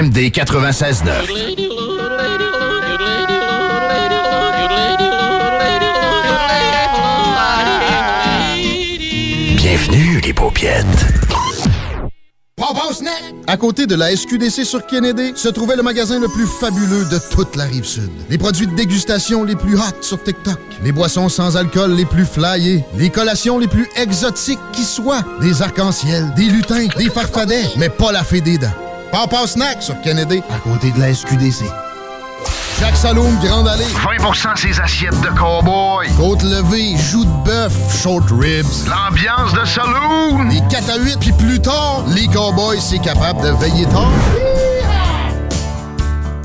CJMD 96.9. Bienvenue, les paupiètes. À côté de la SQDC sur Kennedy se trouvait le magasin le plus fabuleux de toute la rive sud. Les produits de dégustation les plus hot sur TikTok, les boissons sans alcool les plus flyées, les collations les plus exotiques qui soient, des arcs-en-ciel, des lutins, des farfadets, mais pas la fée des dents. Papa Snack sur Kennedy, à côté de la SQDC. Jacques Saloum, Grande Allée. 20% ses assiettes de cowboy. Côte levée, joues de bœuf, short ribs. L'ambiance de saloon. Les 4 à 8, puis plus tard, les cowboys, c'est capable de veiller tard.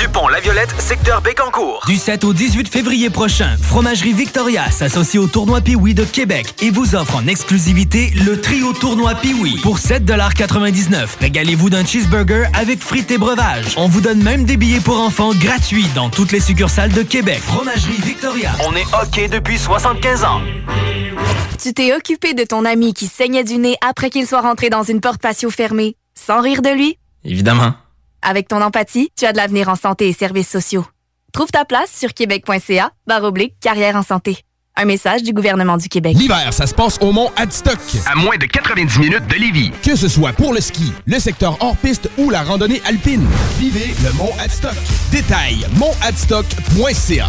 du pont La Violette, secteur Bécancourt. Du 7 au 18 février prochain, Fromagerie Victoria s'associe au tournoi Piwi de Québec et vous offre en exclusivité le trio tournoi Piwi pour 7,99 Régalez-vous d'un cheeseburger avec frites et breuvages. On vous donne même des billets pour enfants gratuits dans toutes les succursales de Québec. Fromagerie Victoria. On est OK depuis 75 ans. Tu t'es occupé de ton ami qui saignait du nez après qu'il soit rentré dans une porte patio fermée, sans rire de lui? Évidemment. Avec ton empathie, tu as de l'avenir en santé et services sociaux. Trouve ta place sur québec.ca, barre oblique, carrière en santé. Un message du gouvernement du Québec. L'hiver, ça se passe au mont Adstock. À moins de 90 minutes de Lévis. Que ce soit pour le ski, le secteur hors-piste ou la randonnée alpine. Vivez le mont Adstock. Détail, montadstock.ca.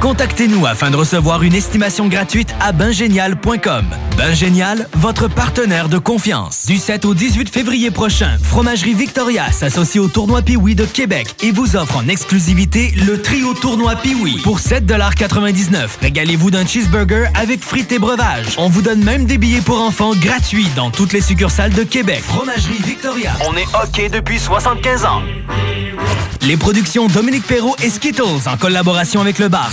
Contactez-nous afin de recevoir une estimation gratuite à bingénial.com. Bingénial, votre partenaire de confiance. Du 7 au 18 février prochain, Fromagerie Victoria s'associe au tournoi Piwi de Québec et vous offre en exclusivité le trio tournoi Piwi pour 7,99 Régalez-vous d'un cheeseburger avec frites et breuvages. On vous donne même des billets pour enfants gratuits dans toutes les succursales de Québec. Fromagerie Victoria. On est OK depuis 75 ans. Les productions Dominique Perrault et Skittles, en collaboration avec le bar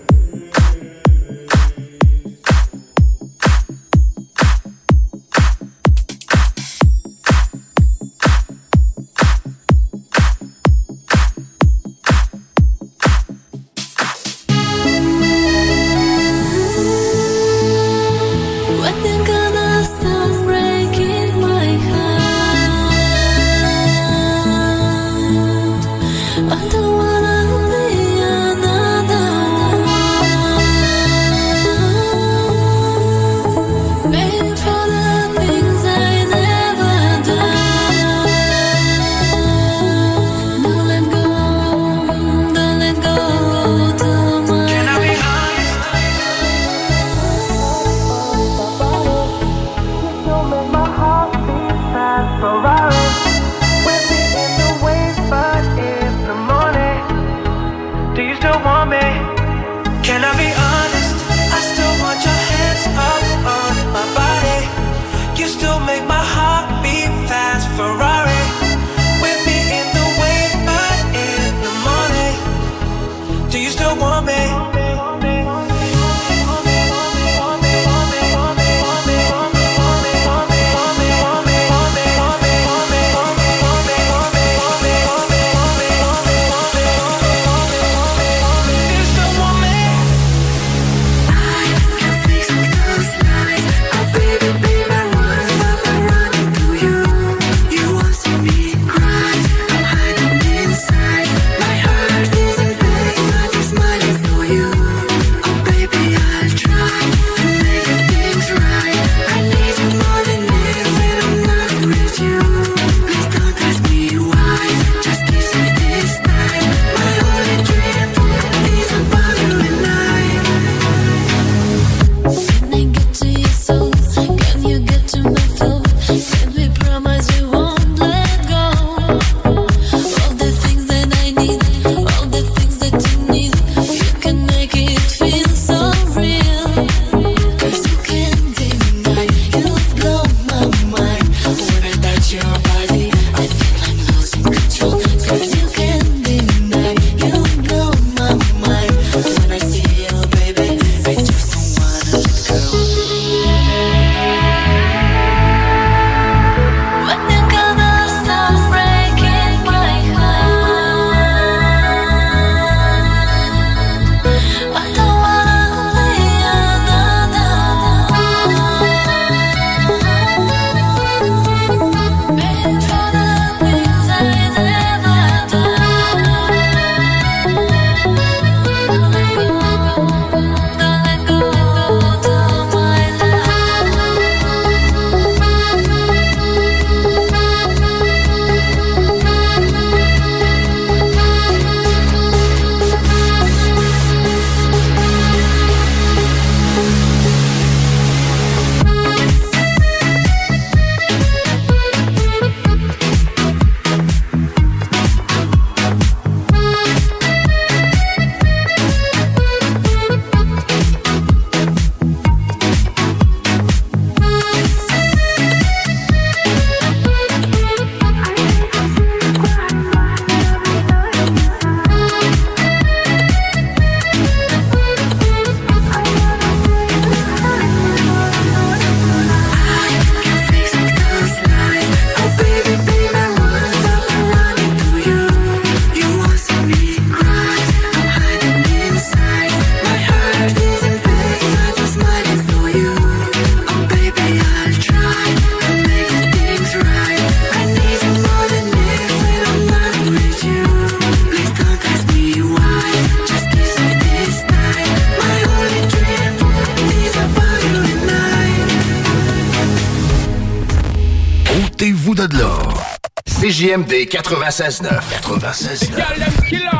96.9. 96.9. Girl, them killer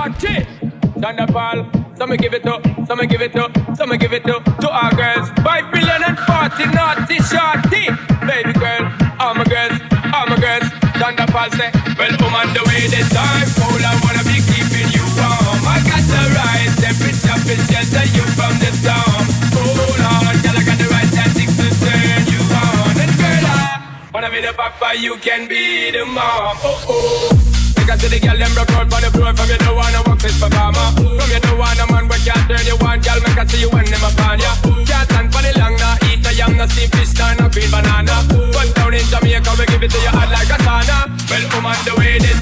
Thunderball, some give it up, some give it up, some give it up to our girls. Five billion and forty naughty shorty. Baby girl, all my girls, all my girls. Thunderball say, well, I'm on the way this time. Cold, I wanna be keeping you warm. I got the right temperature to shelter you from the storm. The papa, you can be the mom. Oh oh. Because to the girl them broke out for the floor. From you don't wanna work this performer From you don't wanna man we can't turn you on. Girl make I see you when them upon ya Can't stand for the long nah. Eat the young nah. Steam fish nah. No green banana. But down in Jamaica we give it to you hot like a sauna. Well on the way this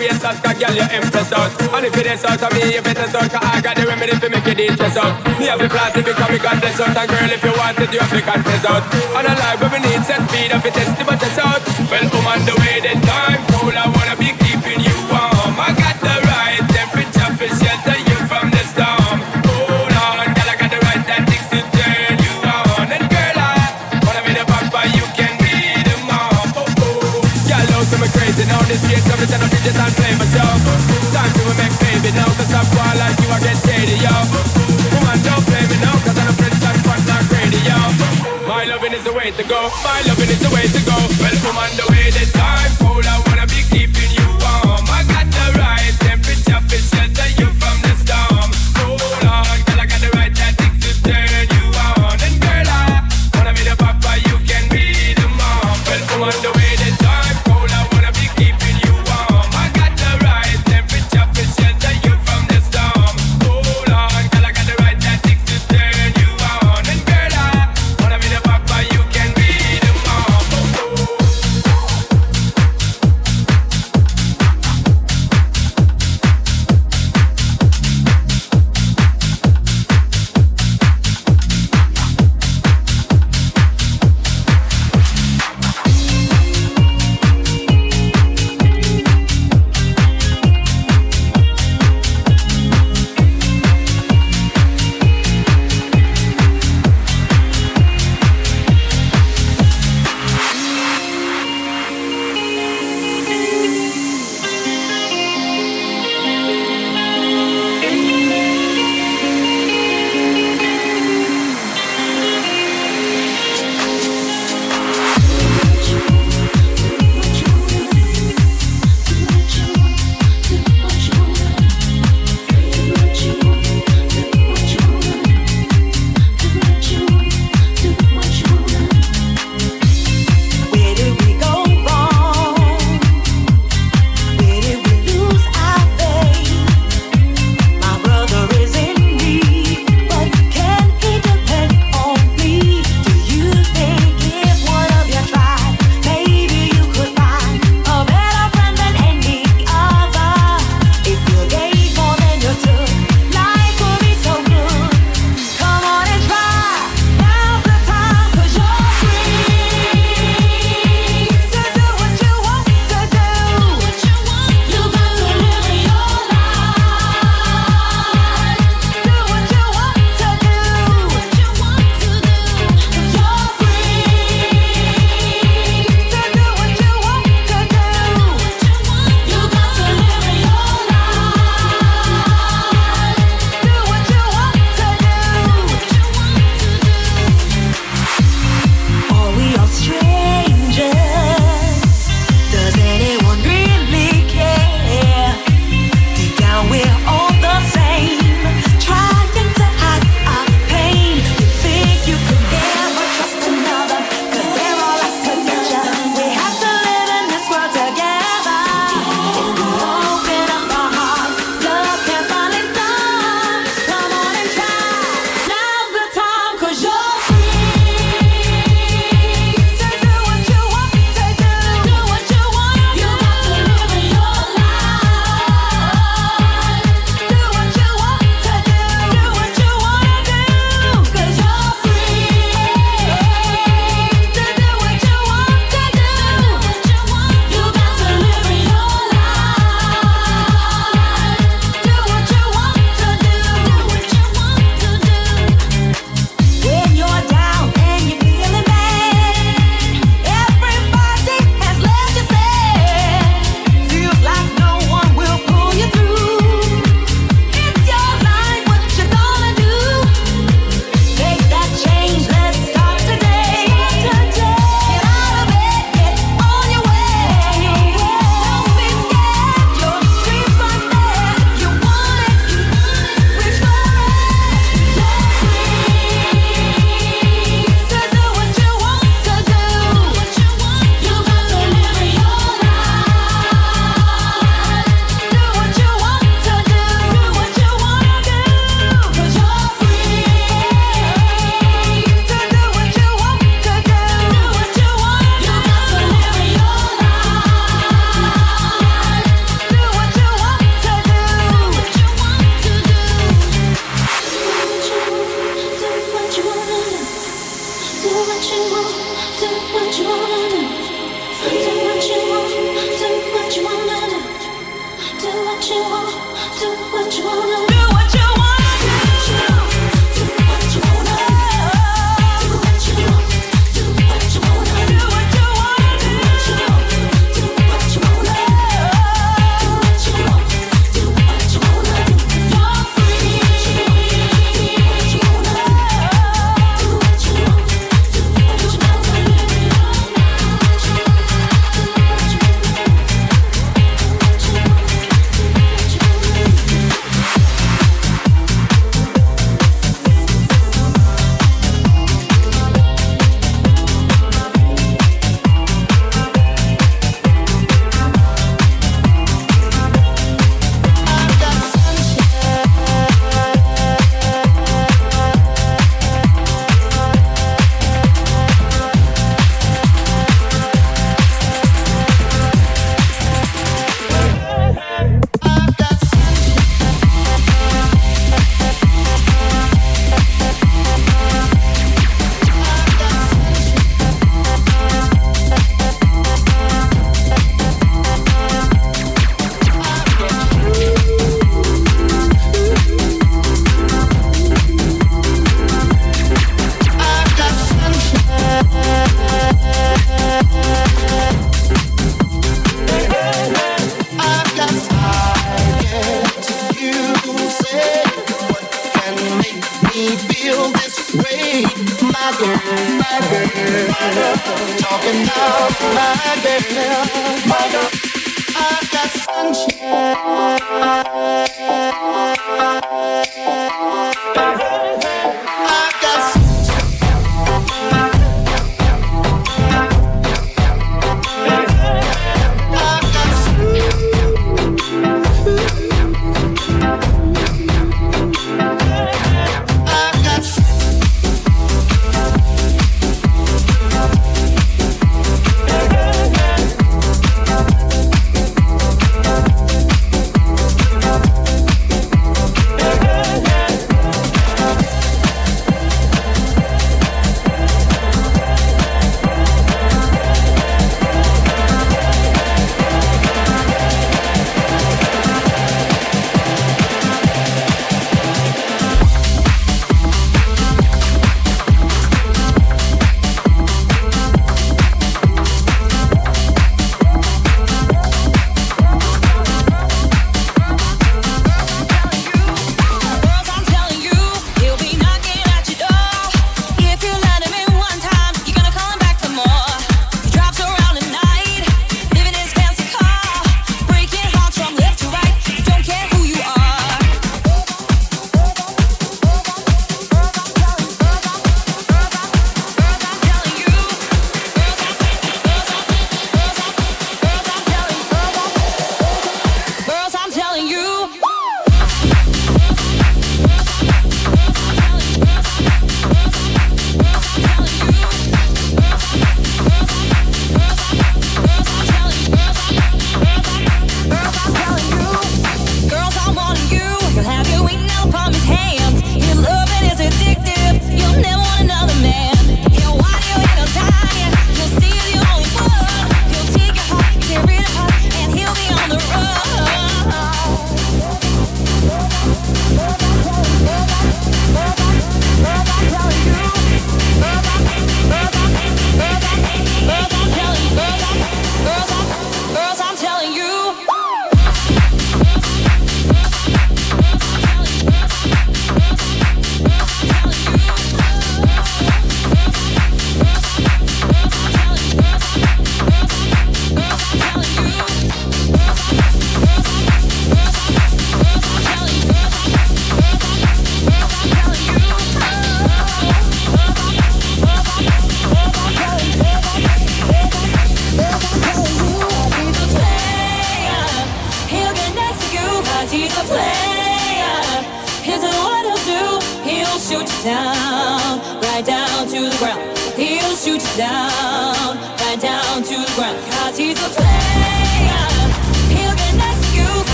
out a soft cause girl you impress out And if it is out of me if it is out Cause I got the remedy to make it interest out Me have a plan to become a God bless out And girl if you want it you have to confess out. And a life where we need set speed If it is to but out is the way to go. My loving is the way to go. Well on the way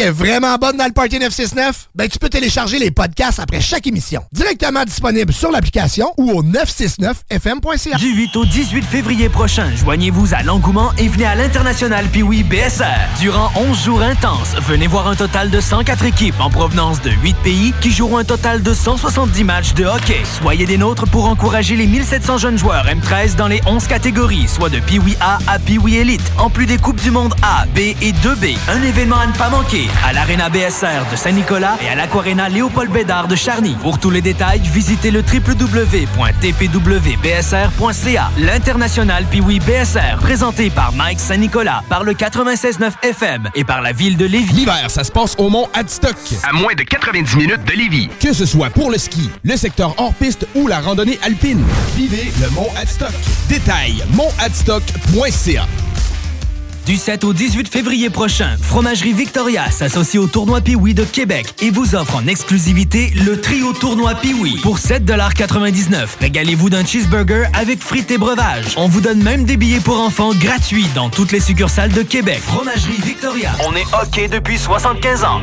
est vraiment bonne dans le Party 969? Ben, tu peux télécharger les podcasts après chaque émission. Directement disponible sur l'application ou au 969fm.ca. Du 8 au 18 février prochain, joignez-vous à l'engouement et venez à l'International Piwi BSR. Durant 11 jours intenses, venez voir un total de 104 équipes en provenance de 8 pays qui joueront un total de 170 matchs de hockey. Soyez des nôtres pour encourager les 1700 jeunes joueurs M13 dans les 11 catégories, soit de Piwi A à Piwi Elite, en plus des Coupes du Monde A, B et 2B. Un événement à ne pas manquer à l'Arena BSR de Saint-Nicolas et à l'Aquarena Léopold Bédard de Charny. Pour tous les détails, visitez le www.tpwbsr.ca. L'International Piwi BSR, présenté par Mike Saint-Nicolas, par le 96.9 FM et par la ville de Lévis. L'hiver, ça se passe au Mont Adstock. À moins de 90 minutes de Lévis. Que ce soit pour le ski, le secteur hors-piste ou la randonnée alpine, vivez le Mont Adstock. Détail, montadstock.ca. Du 7 au 18 février prochain, Fromagerie Victoria s'associe au tournoi Piwi de Québec et vous offre en exclusivité le trio tournoi Piwi pour 7,99 Régalez-vous d'un cheeseburger avec frites et breuvages. On vous donne même des billets pour enfants gratuits dans toutes les succursales de Québec. Fromagerie Victoria. On est hockey depuis 75 ans.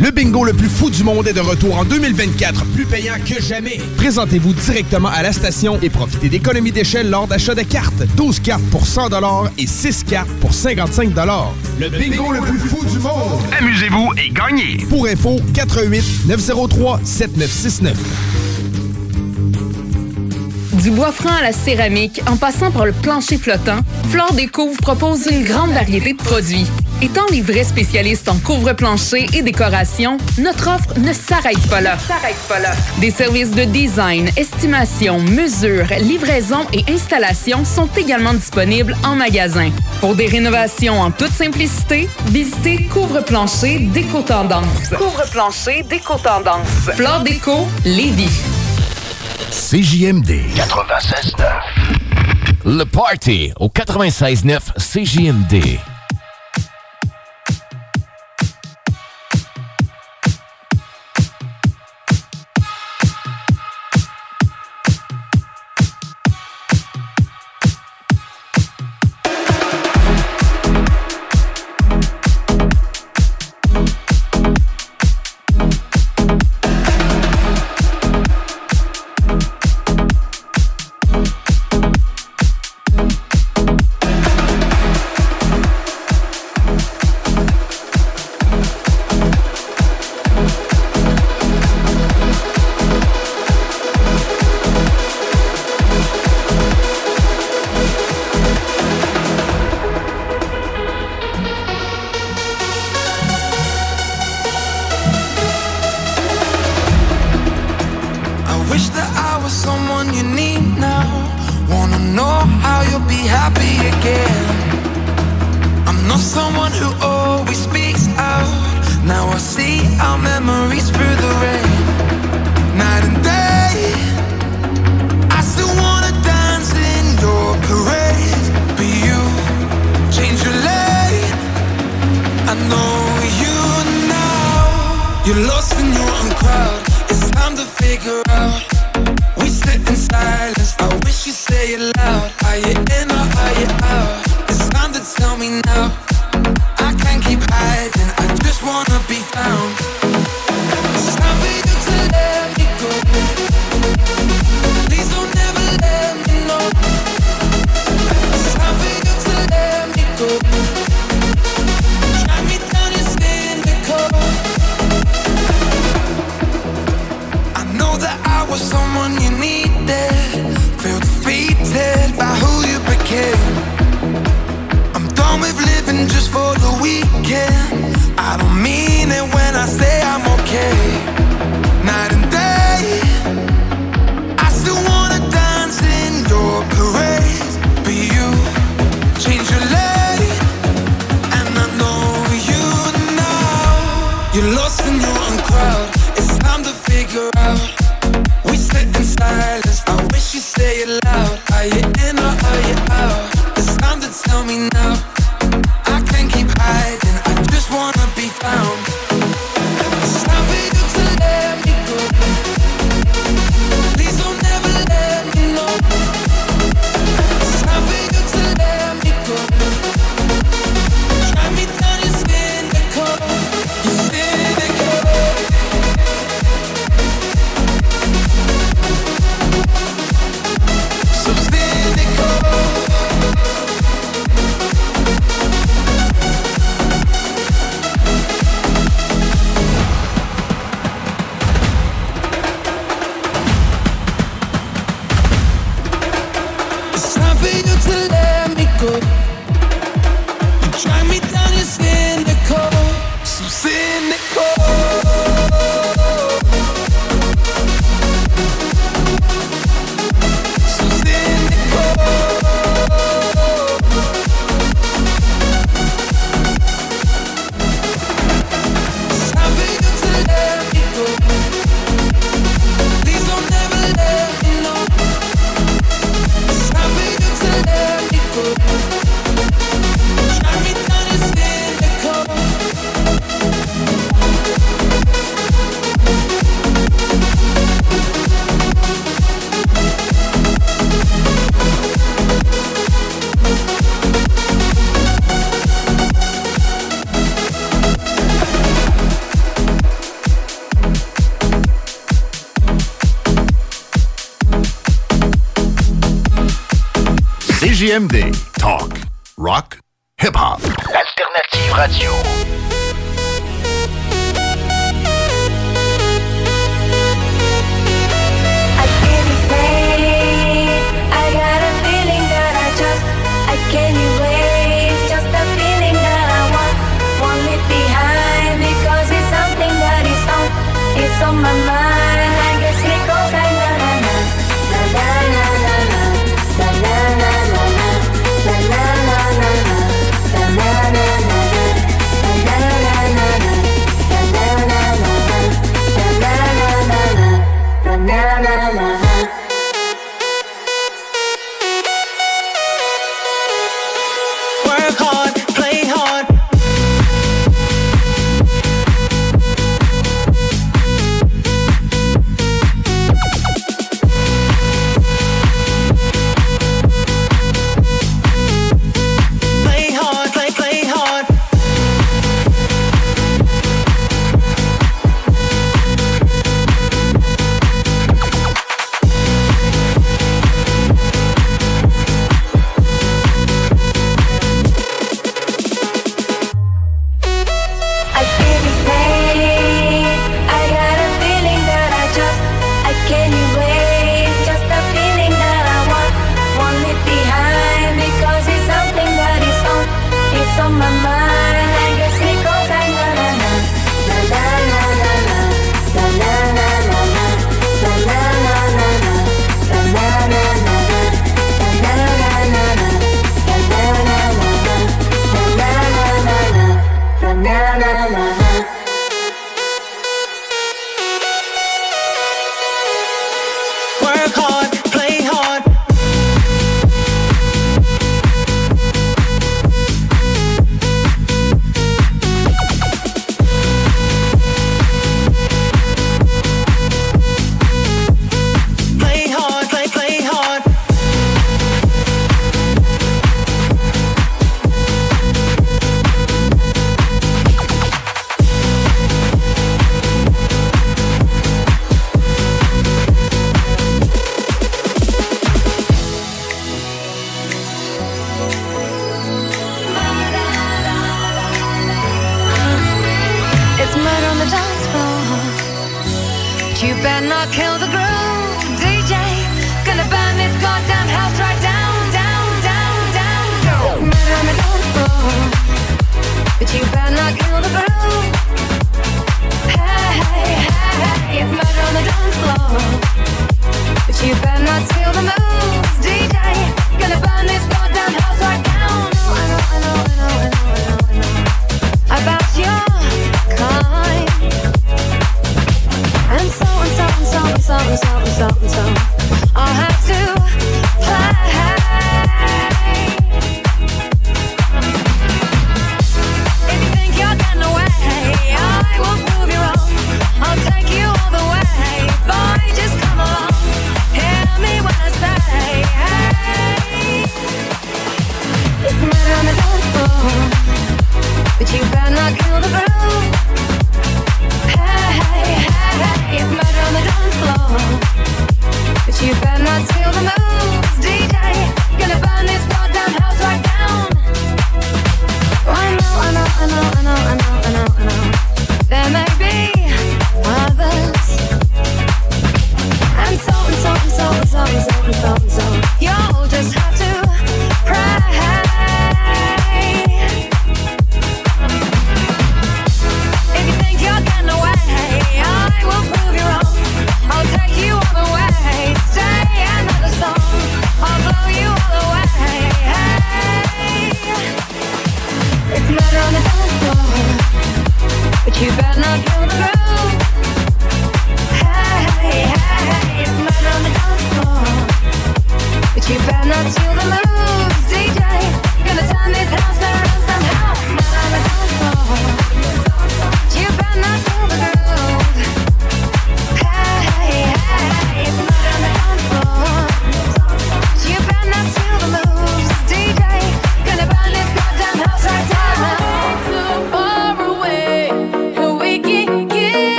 Le bingo le plus fou du monde est de retour en 2024, plus payant que jamais. Présentez-vous directement à la station et profitez d'économies d'échelle lors d'achats de cartes. 12 cartes pour 100 et 6 cartes pour 55 Le bingo le plus fou du monde. Amusez-vous et gagnez. Pour info, 88 903 7969. Du bois franc à la céramique, en passant par le plancher flottant, Flore Découvre propose une grande variété de produits. Étant les vrais spécialistes en couvre-plancher et décoration, notre offre ne s'arrête pas là. Des services de design, estimation, mesure, livraison et installation sont également disponibles en magasin. Pour des rénovations en toute simplicité, visitez Couvre-plancher Déco Tendance. Couvre-plancher Déco Tendance. Flore Déco, Lévis. CJMD 96.9. Le Party au 96.9 CJMD.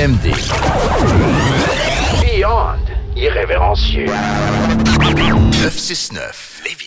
CJMD. Beyond irrévérencieux. 969.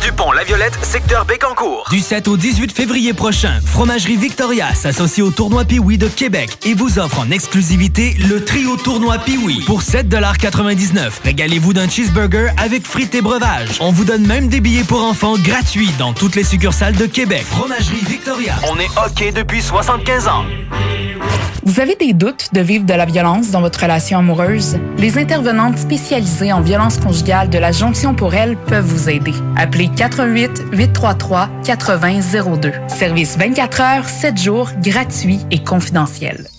du pont La Violette, secteur Bécancourt. Du 7 au 18 février prochain, Fromagerie Victoria s'associe au tournoi Piwi de Québec et vous offre en exclusivité le trio tournoi Piwi pour 7,99 Régalez-vous d'un cheeseburger avec frites et breuvages. On vous donne même des billets pour enfants gratuits dans toutes les succursales de Québec. Fromagerie Victoria. On est OK depuis 75 ans. Vous avez des doutes de vivre de la violence dans votre relation amoureuse? Les intervenantes spécialisées en violence conjugale de la Jonction pour elle peuvent vous aider. Appelez 88 833 8002. Service 24 heures, 7 jours, gratuit et confidentiel.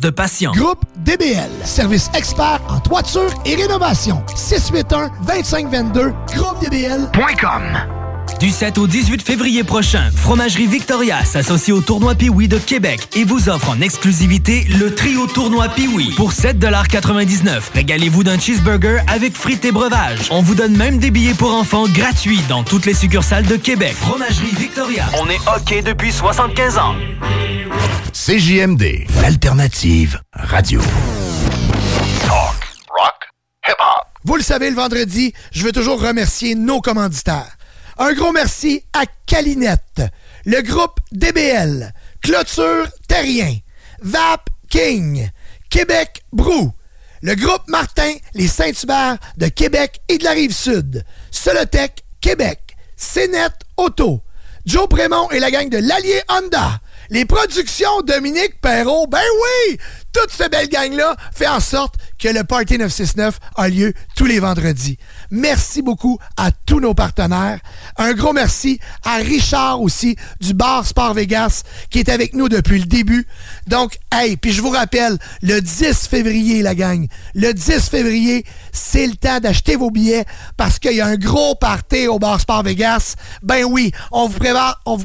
de patients. Groupe DBL, service expert en toiture et rénovation. 681-2522, groupedbl.com. Du 7 au 18 février prochain, Fromagerie Victoria s'associe au tournoi Piwi de Québec et vous offre en exclusivité le trio tournoi Piwi pour 7,99 Régalez-vous d'un cheeseburger avec frites et breuvages. On vous donne même des billets pour enfants gratuits dans toutes les succursales de Québec. Fromagerie Victoria. On est OK depuis 75 ans. CJMD, l'alternative radio. Vous le savez, le vendredi, je veux toujours remercier nos commanditaires. Un gros merci à Calinette, le groupe DBL, Clôture Terrien, Vap King, Québec Brou, le groupe Martin, les Saint-Hubert de Québec et de la Rive-Sud, Solotech Québec, Cénet Auto, Joe Prémont et la gang de l'Allier Honda, les productions Dominique Perrault, ben oui! Toute cette belle gang-là fait en sorte que le Party 969 a lieu tous les vendredis. Merci beaucoup à tous nos partenaires. Un gros merci à Richard aussi du bar Sport Vegas qui est avec nous depuis le début. Donc, hey, puis je vous rappelle, le 10 février, la gang, le 10 février, c'est le temps d'acheter vos billets parce qu'il y a un gros party au bar Sport Vegas. Ben oui, on vous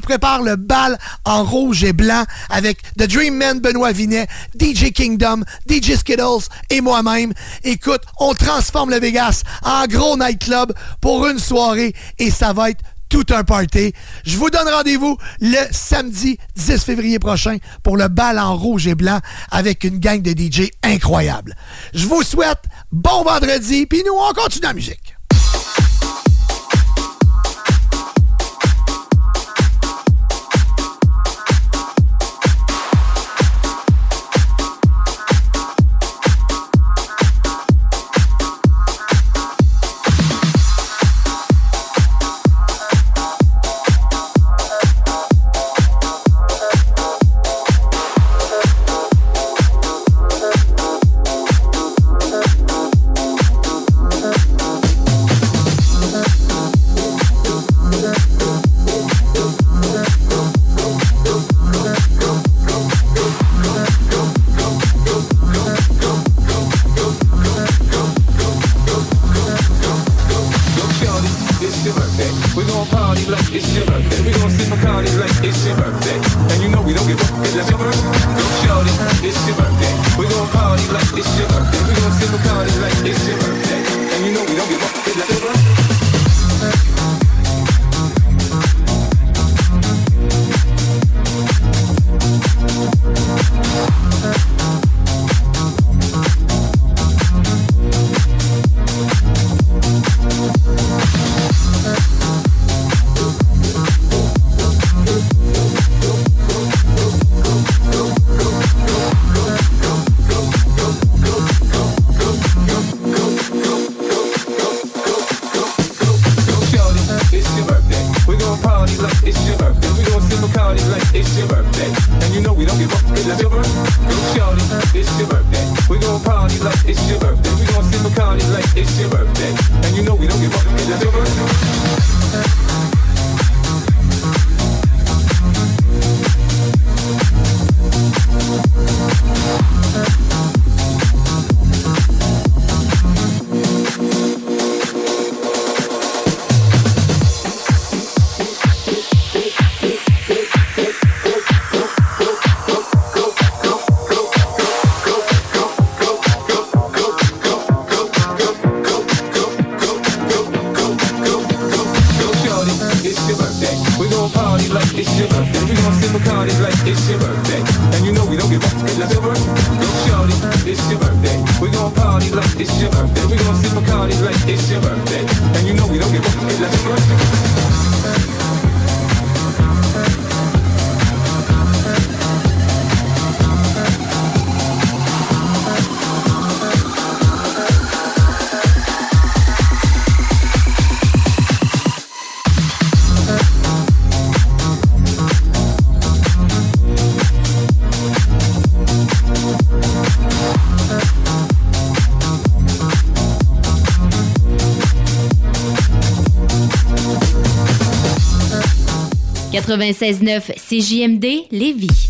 prépare, le bal en rouge et blanc avec The Dream Man Benoît Vinet, DJ Kingdom, DJ Skittles et moi-même. Écoute, on transforme le Vegas en gros nightclub pour une soirée et ça va être tout un party. Je vous donne rendez-vous le samedi 10 février prochain pour le bal en rouge et blanc avec une gang de DJ incroyable. Je vous souhaite bon vendredi, puis nous, on continue la musique. 96.9 CJMD Lévis.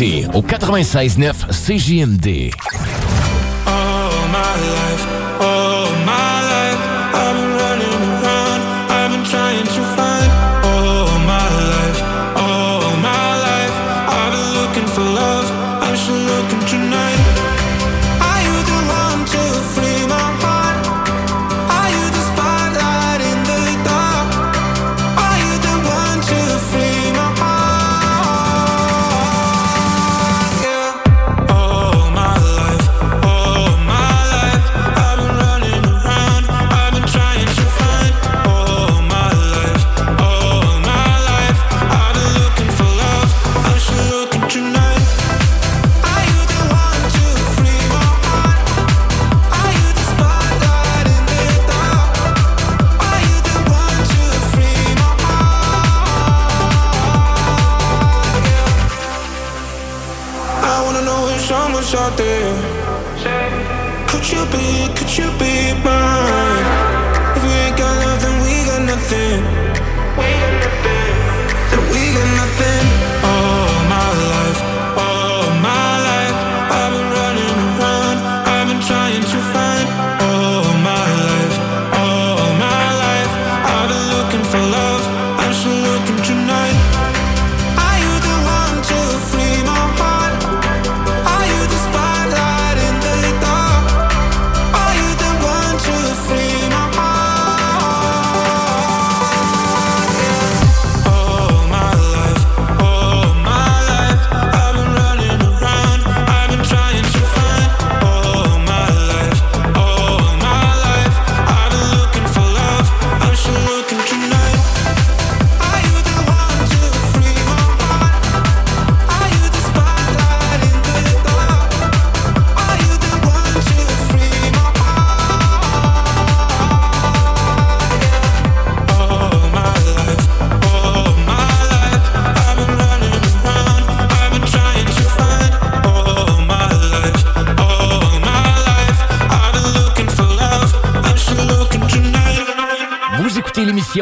City au 96.9 CJMD.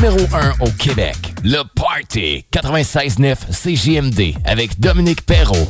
Numéro 1 au Québec. Le Party 96.9 CJMD avec Dominique Perrault.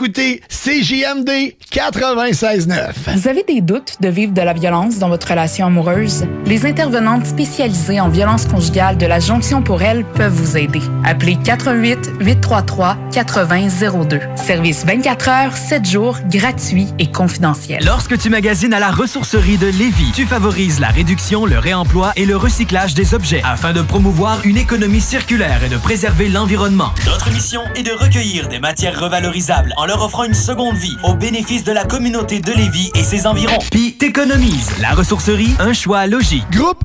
Écoutez CJMD 96.9. Vous avez des doutes de vivre de la violence dans votre relation amoureuse? Les intervenantes spécialisées en violence conjugale de la Jonction pour elle peuvent vous aider. Appelez 88 833 8002. Service 24 heures, 7 jours, gratuit et confidentiel. Lorsque tu magasines à la ressourcerie de Lévis, tu favorises la réduction, le réemploi et le recyclage des objets afin de promouvoir une économie circulaire et de préserver l'environnement. Notre mission est de recueillir des matières revalorisables en leur offrant une seconde vie au bénéfice de la communauté de Lévis et ses environs. Puis t'économises. La ressourcerie, un choix logique. Groupe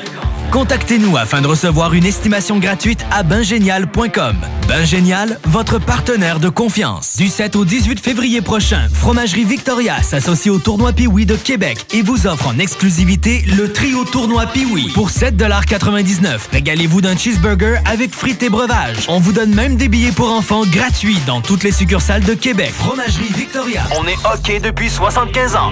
Contactez-nous afin de recevoir une estimation gratuite à bingénial.com. Bingénial, votre partenaire de confiance. Du 7 au 18 février prochain, Fromagerie Victoria s'associe au tournoi Piwi de Québec et vous offre en exclusivité le trio tournoi Piwi pour 7,99 Régalez-vous d'un cheeseburger avec frites et breuvages. On vous donne même des billets pour enfants gratuits dans toutes les succursales de Québec. Fromagerie Victoria. On est OK depuis 75 ans.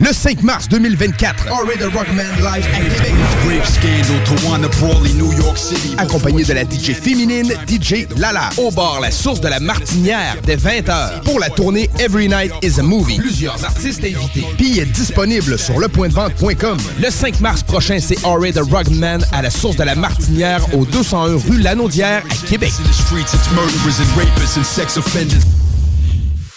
Le 5 mars 2024, Already Rockman Live à Québec. Grave scandal to wanna brawly New York City. accompagné de la DJ féminine DJ Lala, au bar La Source de la Martinière dès 20h pour la tournée Every Night is a Movie. Plusieurs artistes invités. Billets disponibles sur lepointdevente.com. Le 5 mars prochain, c'est Already the Rockman à la Source de la Martinière au 201 rue Lanaudière à Québec.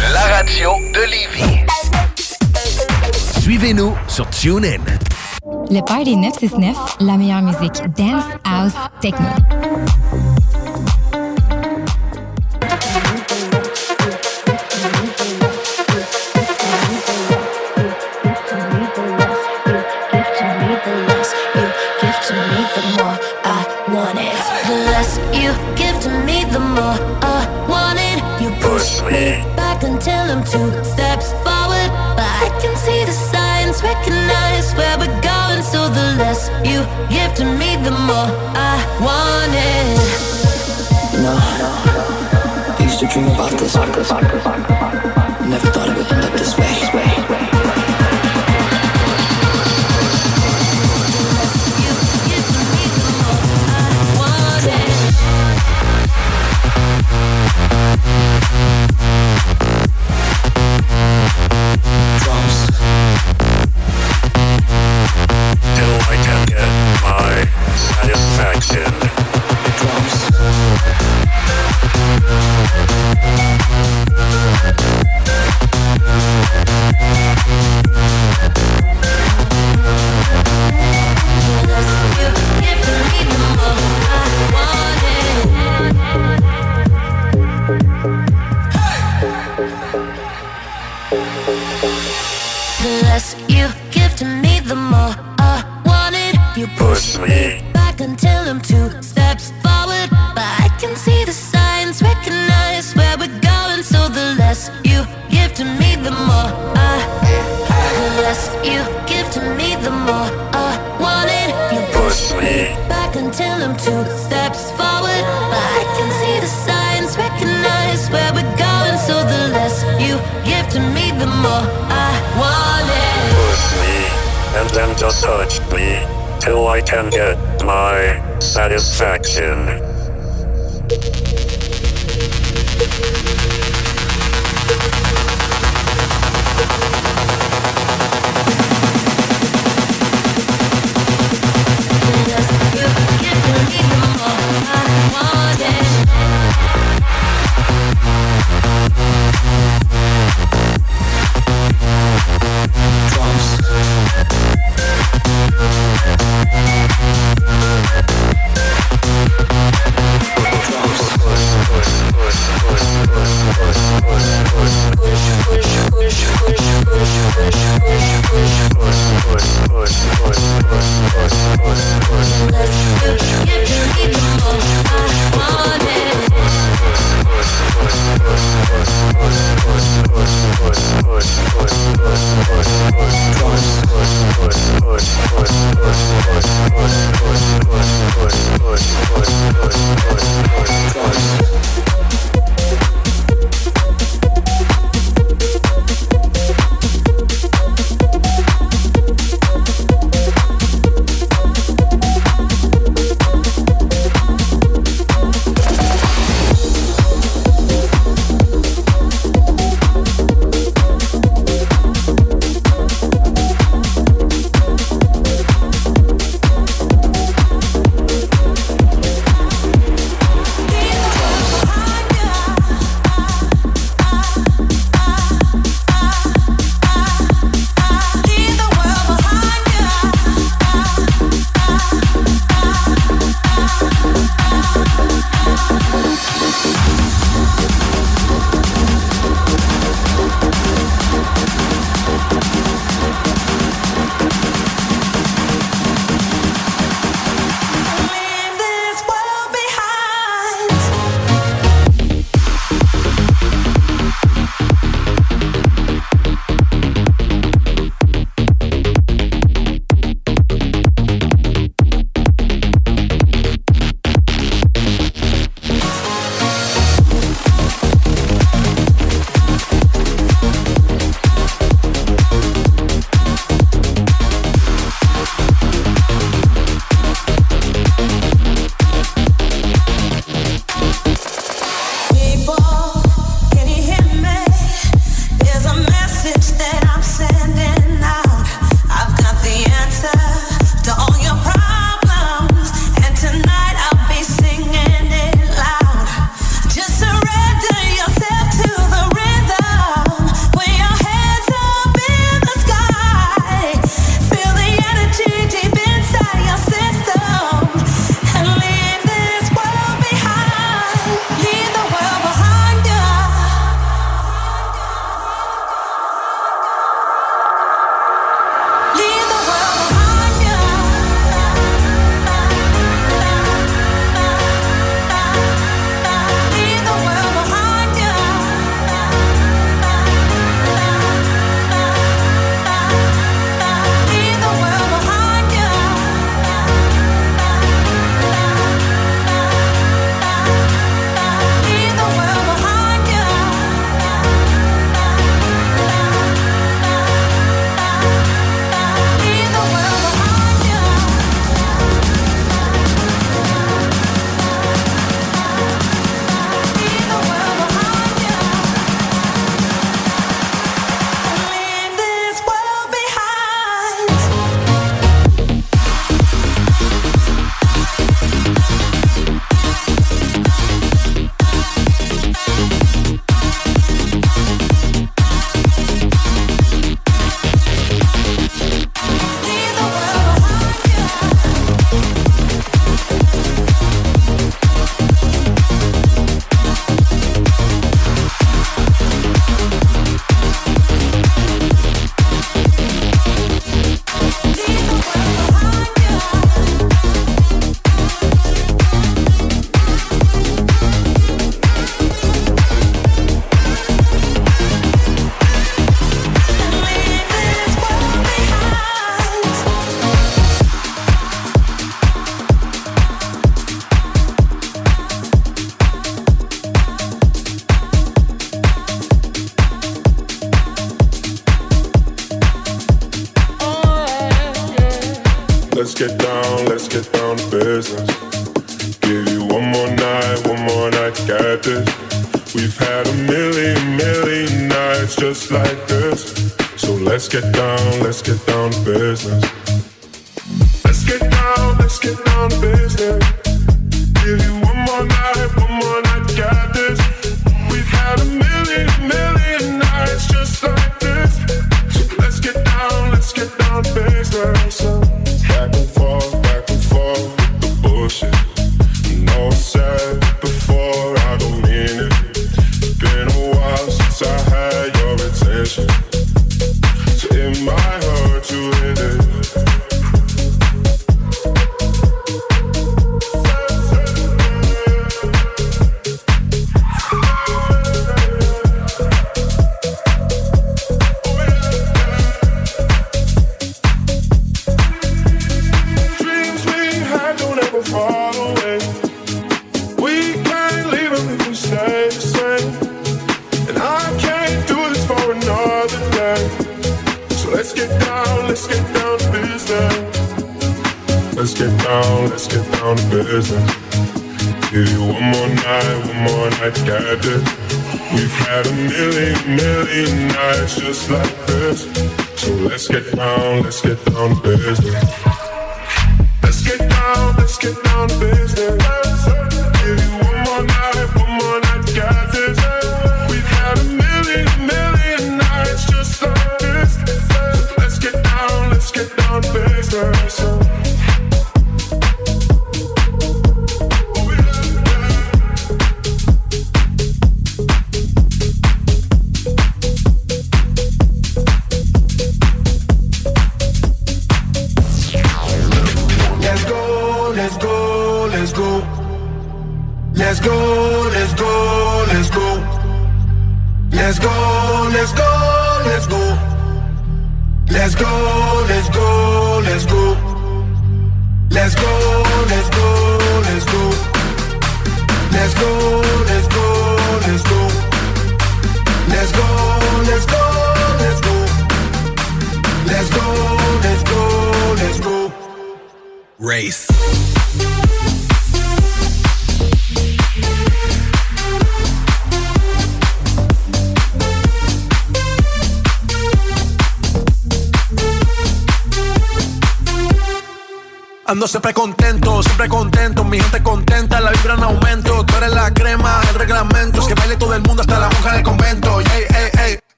La radio de Lévis. Suivez-nous sur TuneIn. Le Party 969, la meilleure musique dance, house, techno. The more I want it. Know, I used to dream about this.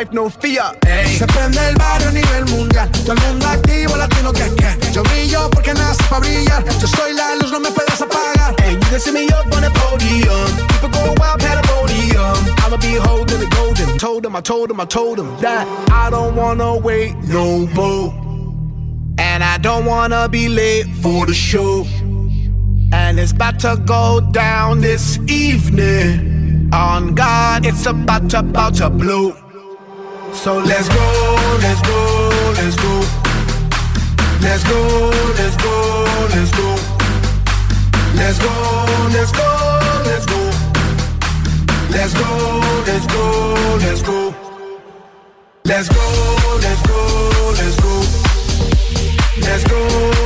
life, no fear. Ey. Se prende el barrio a nivel mundial. Todo el mundo activo, latino que que. Yo brillo porque nace para brillar. Yo soy la luz, no me puedes apagar. And you can see me up on the podium. People go wild, had a podium. I'ma be holding the golden. Told him, I told him, I told him that I don't wanna wait no more. And I don't wanna be late for the show. And it's about to go down this evening. On God, it's about to, about to blow. So let's go, let's go, let's go. Let's go, let's go, let's go. Let's go, let's go, let's go. Let's go, let's go, let's go. Let's go, let's go, let's go. Let's go.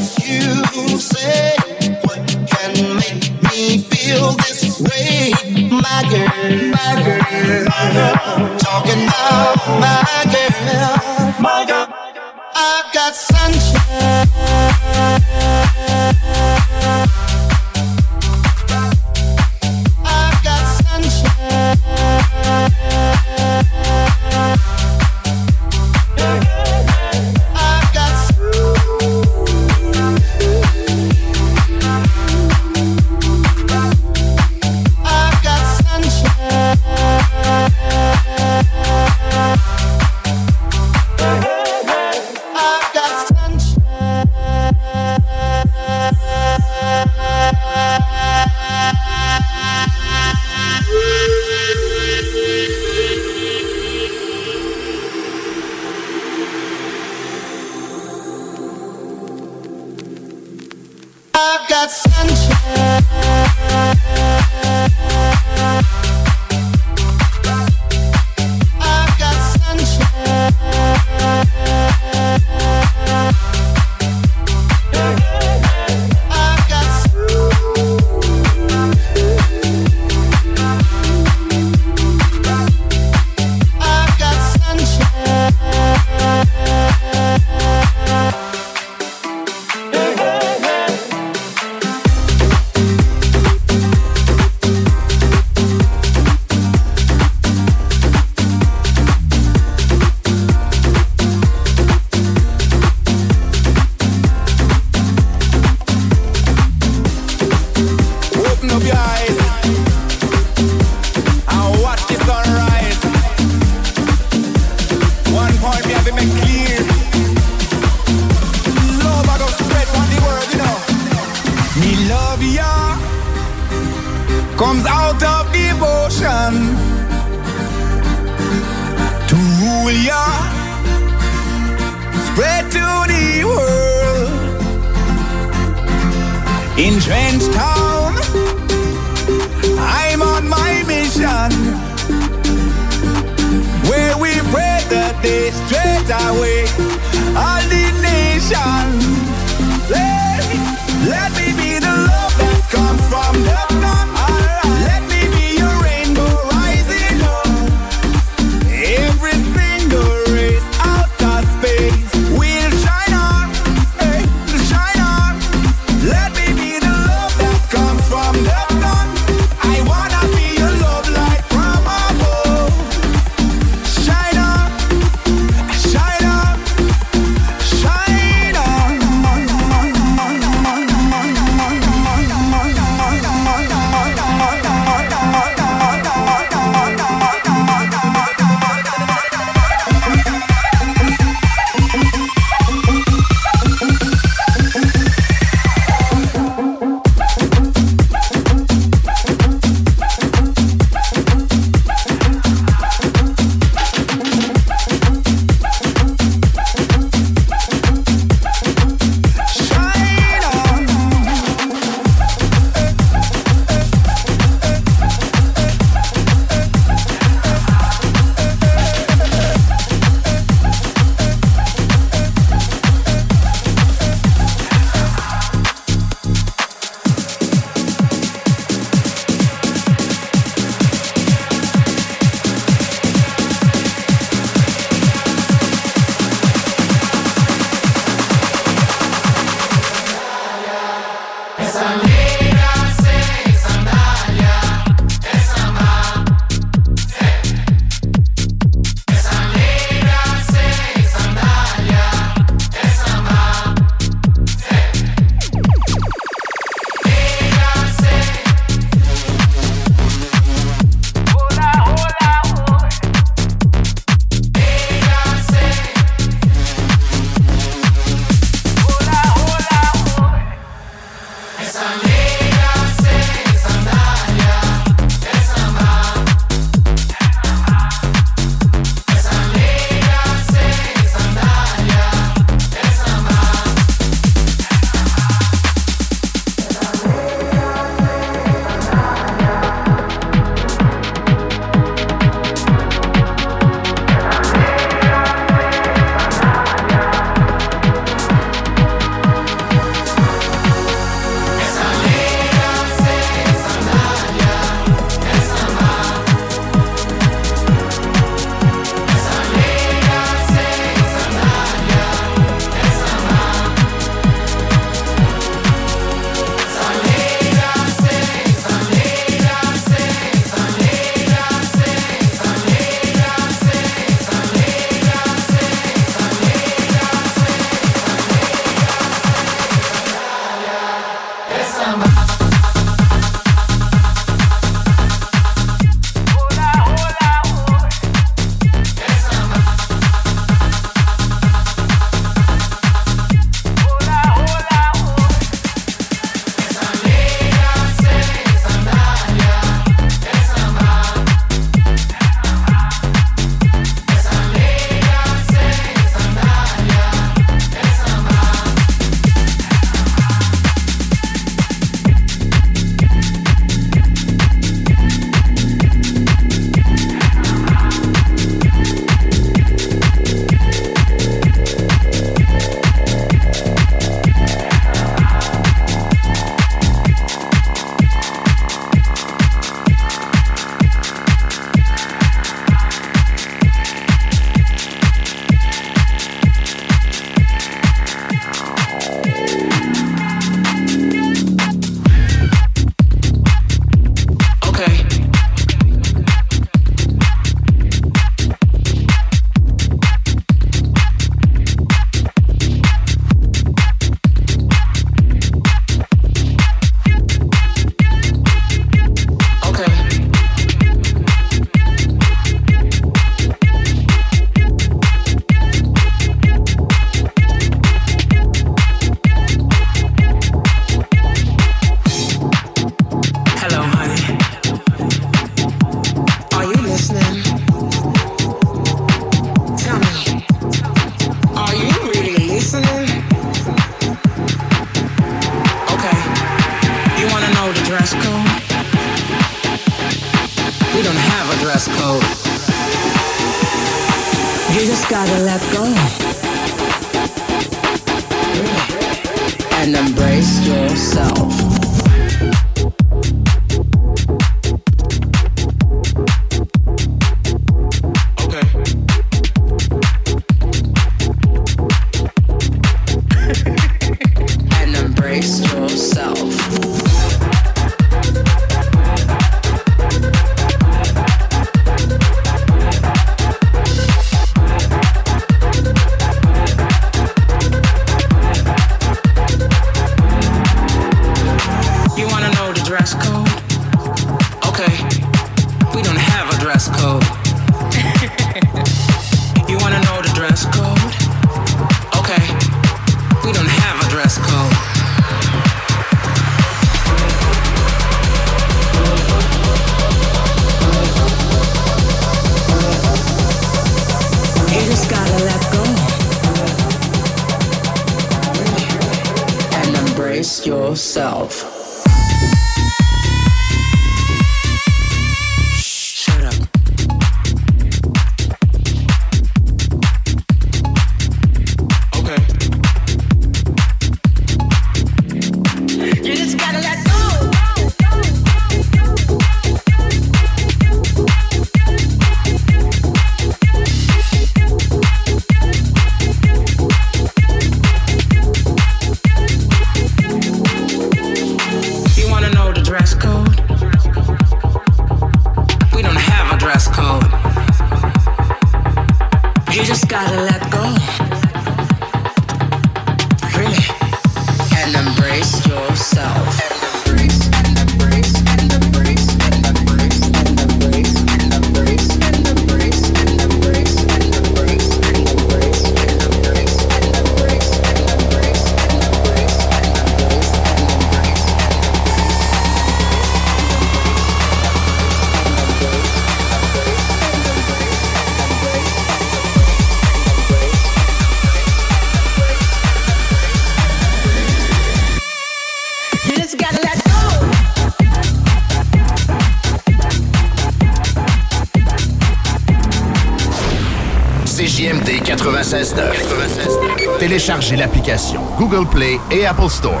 L'application Google Play et Apple Store.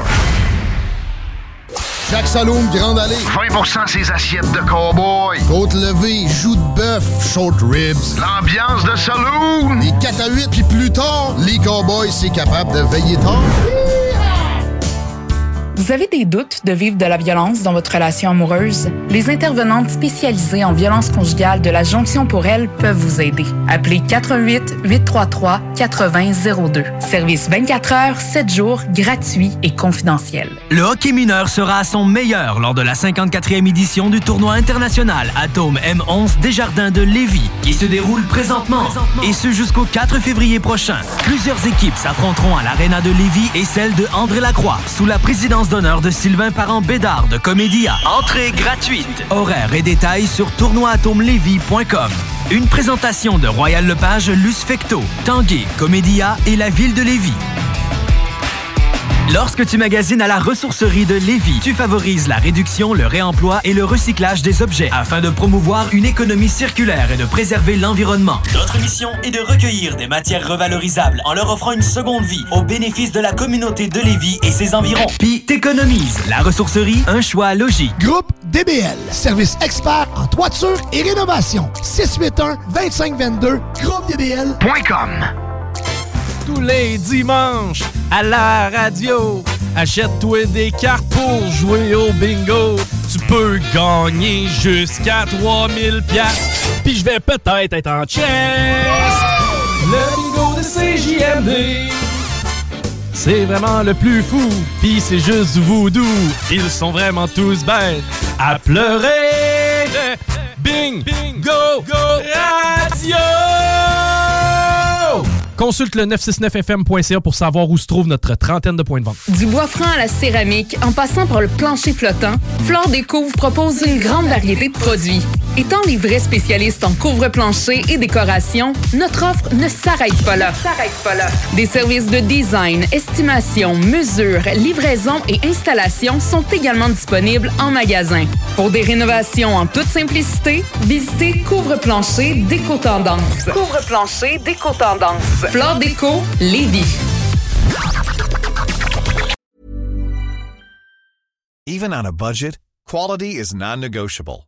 Jacques Saloum, Grande Allée. 20% ses assiettes de cowboy. Côte levée, joues de bœuf, short ribs. L'ambiance de saloon. Les 4 à 8, puis plus tard, les cowboys, c'est capable de veiller tard. Vous avez des doutes de vivre de la violence dans votre relation amoureuse? Les intervenantes spécialisées en violence conjugale de la Jonction pour elle peuvent vous aider. Appelez 88 833 8002. Service 24 heures, 7 jours, gratuit et confidentiel. Le hockey mineur sera à son meilleur lors de la 54e édition du tournoi international Atome M11 Desjardins de Lévis, qui se déroule présentement, et ce jusqu'au 4 février prochain. Plusieurs équipes s'affronteront à l'Arena de Lévis et celle de André Lacroix, sous la présidence d'honneur de Sylvain Parent-Bédard de Comédia. Entrée gratuite. Horaires et détails sur tournoi-atomelevy.com. Une présentation de Royal Lepage, Luce Fecto, Tanguay, Comédia et la ville de Lévis. Lorsque tu magasines à la ressourcerie de Lévis, tu favorises la réduction, le réemploi et le recyclage des objets afin de promouvoir une économie circulaire et de préserver l'environnement. Notre mission est de recueillir des matières revalorisables en leur offrant une seconde vie au bénéfice de la communauté de Lévis et ses environs. Puis t'économises. La ressourcerie, un choix logique. Groupe DBL, service expert en toiture et rénovation. 681-2522, groupedbl.com. Tous les dimanches, à la radio, achète-toi des cartes pour jouer au bingo. Tu peux gagner jusqu'à 3000 pièces. Puis je vais peut-être être en chest. Le bingo de CJMD. C'est vraiment le plus fou, pis c'est juste du voodoo. Ils sont vraiment tous bêtes à pleurer. Bing, bingo, go, radio! Consulte le 969fm.ca pour savoir où se trouve notre trentaine de points de vente. Du bois franc à la céramique, en passant par le plancher flottant, Flore Déco vous propose une grande variété de produits. Étant les vrais spécialistes en couvre-plancher et décoration, notre offre ne s'arrête pas là. s'arrête pas là. Des services de design, estimation, mesure, livraison et installation sont également disponibles en magasin. Pour des rénovations en toute simplicité, visitez Couvre-plancher Déco Tendance. Couvre-plancher, déco-tendance. Flore Déco, Lévis. Even on a budget, quality is non-negotiable.